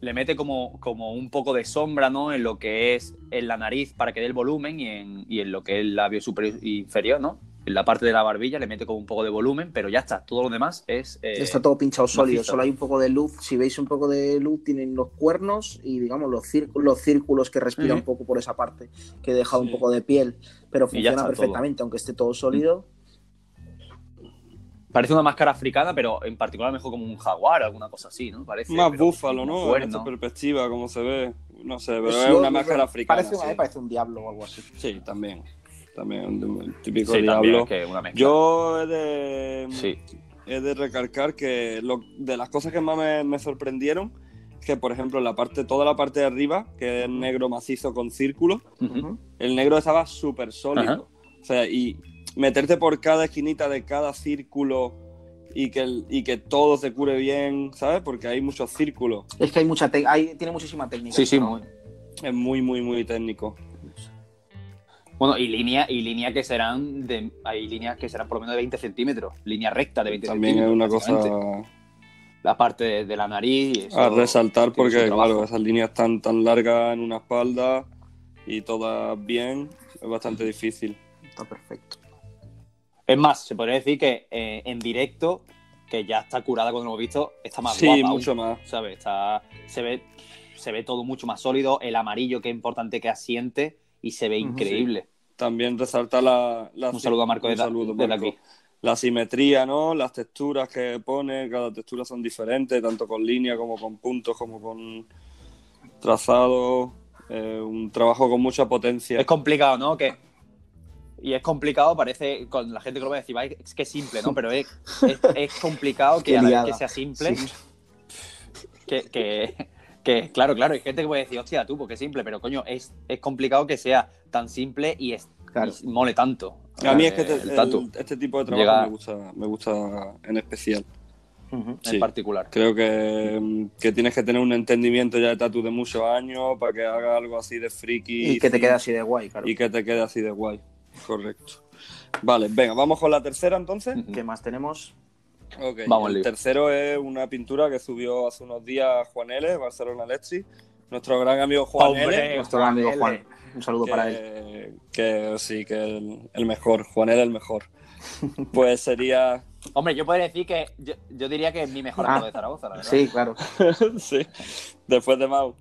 le mete como, como un poco de sombra, ¿no? En lo que es en la nariz para que dé el volumen y en, y en lo que es el labio superior e inferior, ¿no? En la parte de la barbilla le mete como un poco de volumen, pero ya está. Todo lo demás es. eh, Está todo pinchado sólido. macizo. Solo hay un poco de luz. Si veis un poco de luz, tienen los cuernos y, digamos, los, círculos, los círculos que respira un poco por esa parte. Que he dejado Sí. un poco de piel. Pero funciona perfectamente, aunque esté todo sólido. Parece una máscara africana, pero en particular mejor como un jaguar o alguna cosa así, ¿no? Parece. Más búfalo, ¿no? En esta perspectiva, como se ve. No sé, pero Sí, es una máscara africana. Parece, sí. parece un diablo o algo así. Sí, también. También, un típico Sí, también, diablo. es que una mezcla. Yo he de, Sí. he de recalcar que lo- de las cosas que más me, me sorprendieron, que por ejemplo la parte, toda la parte de arriba, que es negro macizo con. Ujú. el negro estaba súper sólido. O sea, y meterte por cada esquinita de cada círculo y que, el- y que todo se cure bien, ¿sabes? Porque hay muchos círculos. Es que hay mucha hay, tiene muchísima técnica. Sí, sí. Es muy, muy, muy técnico. Bueno, y línea, y línea que serán de, hay líneas que serán por lo menos de 20 centímetros, línea recta de 20 También es centímetros. una cosa La parte de, de la nariz. y eso a resaltar porque, claro, esas líneas tan, tan largas en una espalda y todas bien, es bastante difícil. Está perfecto. Es más, se podría decir que eh, en directo, que ya está curada cuando lo hemos visto, está más Sí, guapa. aún, mucho más. ¿sabes? Está, se, ve, se ve todo mucho más sólido, el amarillo que es importante que asiente y se ve increíble. También resalta la, la- Un saludo a Marco un desde, saludo, desde Marco. aquí. La simetría, ¿no? Las texturas que pone, cada textura son diferentes, tanto con línea como con puntos, como con trazado. eh, un trabajo con mucha potencia. Es complicado, ¿no? Que, y es complicado, parece, con la gente que lo ve decir, "Ay, es que es simple, ¿no? Pero es, es, es complicado que a la vez que sea simple, Sí. que, que, que, claro, claro, hay gente que puede decir, hostia, tú, porque es simple, pero coño, es, es complicado que sea tan simple y, es, Claro. y mole tanto. A mí es eh, que este, el el- tatu, este tipo de trabajo Llega- me, gusta, me gusta en especial. En sí. particular. Creo que, mm, que tienes que tener un entendimiento ya de tatu de muchos años para que haga algo así de friki. Y que te quede así de guay, claro. Y que te quede así de guay. Correcto. Vale, venga, vamos con la tercera entonces. ¿Qué más tenemos? Vamos, el tercero es una pintura que subió hace unos días Juan L, Barcelona Electric. Nuestro gran amigo Juan Hombre, L. Nuestro gran amigo L. Juan. Un saludo para él. Que, sí, que el, el mejor. Juan L el mejor. Pues sería. Hombre, yo podría decir que yo, yo diría que es mi mejor Ah. amigo de Zaragoza, la verdad. Sí, claro. sí, después de Mau.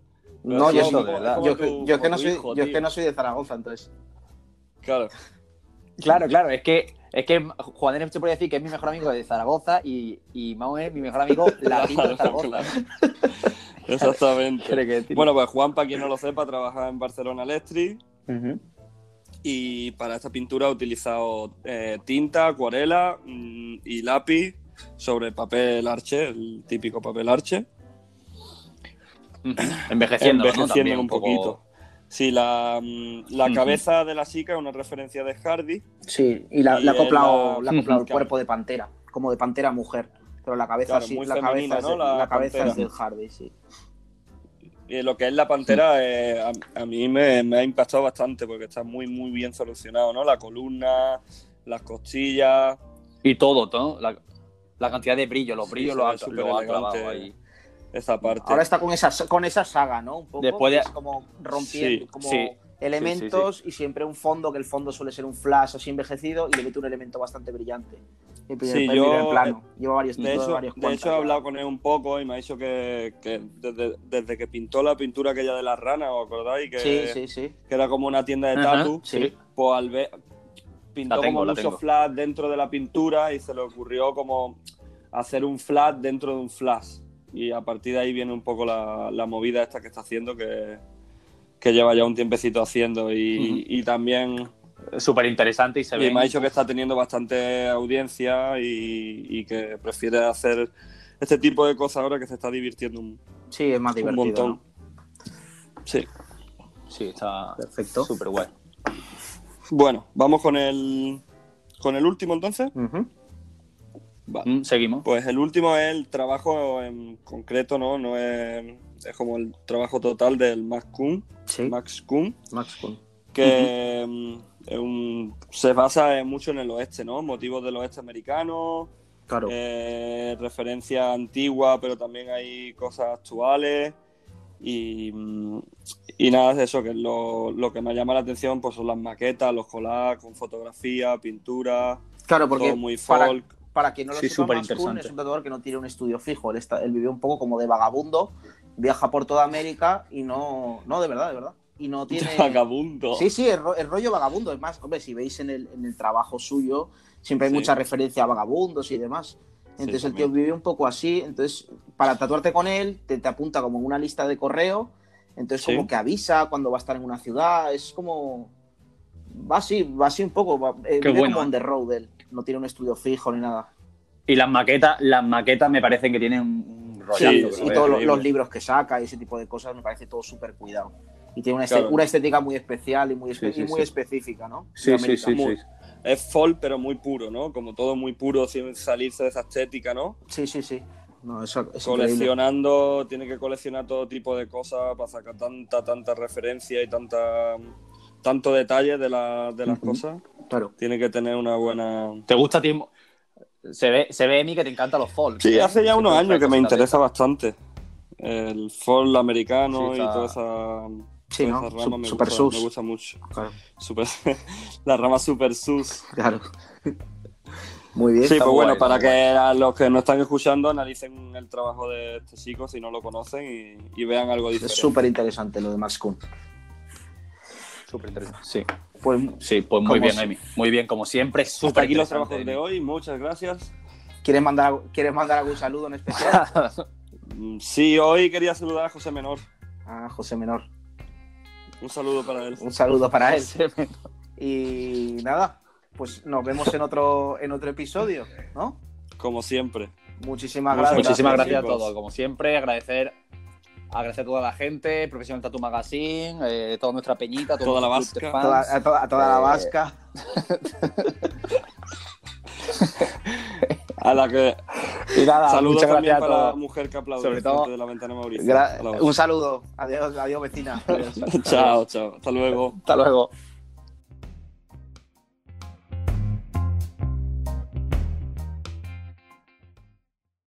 No, yo, eso, como- de verdad. yo, tu- yo es que como no tu soy, hijo, yo es que tío. no soy de Zaragoza, entonces. Claro. Claro, claro, es que, es que Juan se podría decir que es mi mejor amigo de Zaragoza y, y Mau es mi mejor amigo latino de Zaragoza. Claro. Exactamente. Bueno, pues Juan, para quien no lo sepa, trabaja en Barcelona Electric y para esta pintura ha utilizado eh, tinta, acuarela mm, y lápiz sobre papel arche, el típico papel arche, envejeciendo, ¿no? También un poquito. Sí, la, mm, la cabeza de la chica es una referencia de Hardy. Sí, y la- Y acoplado, es la- acoplado el Claro. cuerpo de pantera, como de pantera mujer. Pero la cabeza Claro, sí, muy la femenina, cabeza, es, ¿no? de- La la cabeza pantera. es del Hardy, sí. Y lo que es la pantera, eh, a, a mí me, me ha impactado bastante porque está muy, muy bien solucionado, ¿no? La columna, las costillas. Y todo, ¿no? La, la cantidad de brillo, los Sí, brillos se lo ve ha, ahí. Esa parte. Ahora está con esa, con esa saga, ¿no? Un poco, Después de- es como rompiendo Sí, como sí, elementos y siempre un fondo, que el fondo suele ser un flash así envejecido y le mete un elemento bastante brillante. El primer, yo- primer plano. Lleva varios, De hecho, varios de cuantas hecho, he hablado con él un poco y me ha dicho que, que desde, desde que pintó la pintura aquella de las ranas, ¿os acordáis? Que, Sí, sí, sí. que era como una tienda de tatu. sí. Pues al ver, pintó tengo, como mucho flash dentro de la pintura y se le ocurrió como hacer un flash dentro de un flash. Y a partir de ahí viene un poco la, la movida esta que está haciendo, que, que lleva ya un tiempecito haciendo. Y, y también Súper interesante y se y ve. me ha dicho que está teniendo bastante audiencia y, y que prefiere hacer este tipo de cosas ahora que se está divirtiendo un, Sí, es más un divertido. montón. ¿no? Sí. Sí, está Perfecto. súper guay. Bueno, vamos con el con el último entonces. Mm, seguimos. Pues el último es el trabajo en concreto, ¿no? No es, es como el trabajo total del Max Kuhn, Sí, Max Kuhn, Max Kuhn. que mm, es un- se basa mucho en el oeste, ¿no? Motivos del oeste americano, Claro. eh, referencia antigua, pero también hay cosas actuales. Y, mm, y nada de eso, que lo, lo que me llama la atención pues son las maquetas, los collages con fotografía, pintura, claro, porque todo muy folk. para quien no lo Sí, sepa, superinteresante. es un tatuador que no tiene un estudio fijo. Él, está, él vive un poco como de vagabundo, viaja por toda América y no, no, de verdad, de verdad. Y no tiene... Vagabundo. Sí, sí, el, ro- el rollo vagabundo. Es más, hombre, si veis en el, en el trabajo suyo, siempre hay Sí. mucha referencia a vagabundos y demás. Entonces el tío vive un poco así. Entonces, para tatuarte con él, te, te apunta como una lista de correo. Entonces, como que avisa cuando va a estar en una ciudad. Es como. Va así, va así un poco. Va, eh, Qué bueno, como on the road él. No tiene un estudio fijo ni nada. Y las maquetas, las maquetas me parecen que tienen un rollazo. Sí, que y todos los, libros que saca y ese tipo de cosas me parece todo súper cuidado. Y tiene una, Claro. una estética muy especial y muy, espe- Sí, sí, y muy sí. específica, ¿no? Sí, sí, sí, Muy- sí. Es folk, pero muy puro, ¿no? Como todo muy puro, sin salirse de esa estética, ¿no? Sí, sí, sí. No, eso, es increíble. Coleccionando, tiene que coleccionar todo tipo de cosas para sacar tanta, tanta referencia y tanta tanto detalle de, la- de las cosas. Claro. Tiene que tener una buena. ¿Te gusta a ti? Se ve, se ve, Emi, que te encantan los folk. Sí, hace ya unos años que me interesa bastante. El folk americano Sí, y toda esa. Sí, ¿no? rama me, Super gusta, sus. me gusta mucho. Claro. Super- la rama super sus. claro. Muy bien. Sí, pues bueno, guay, para que a los que no están escuchando analicen el trabajo de este chico si no lo conocen y, y vean algo Es diferente. súper interesante lo de Max Kuhn. Súper interesante. Sí, Pues, sí, pues muy bien, Emi. Muy bien, como siempre. Súper aquí los trabajos de hoy, muchas gracias. ¿quieres, mandar, ¿Quieres mandar algún saludo en especial? Mm, Sí, hoy quería saludar a José Menor. A José Menor. Un saludo para él. Un saludo para él. Y nada, pues nos vemos en otro, en otro episodio, ¿no? Como siempre. Muchísimas gracias. Muchísimas gracias, a todos. Como siempre, agradecer, agradecer a toda la gente, Profesional Tattoo Magazine, eh, toda nuestra peñita, Toda la vasca. Toda- a, toda, a toda la Eh, vasca. A la que Y nada, saludos muchas también gracias a para la mujer que aplaude Sobre todo- de la ventana de Mauricio. La un saludo. Adiós, adiós vecina. Adiós. chao, chao. Hasta luego. Hasta luego.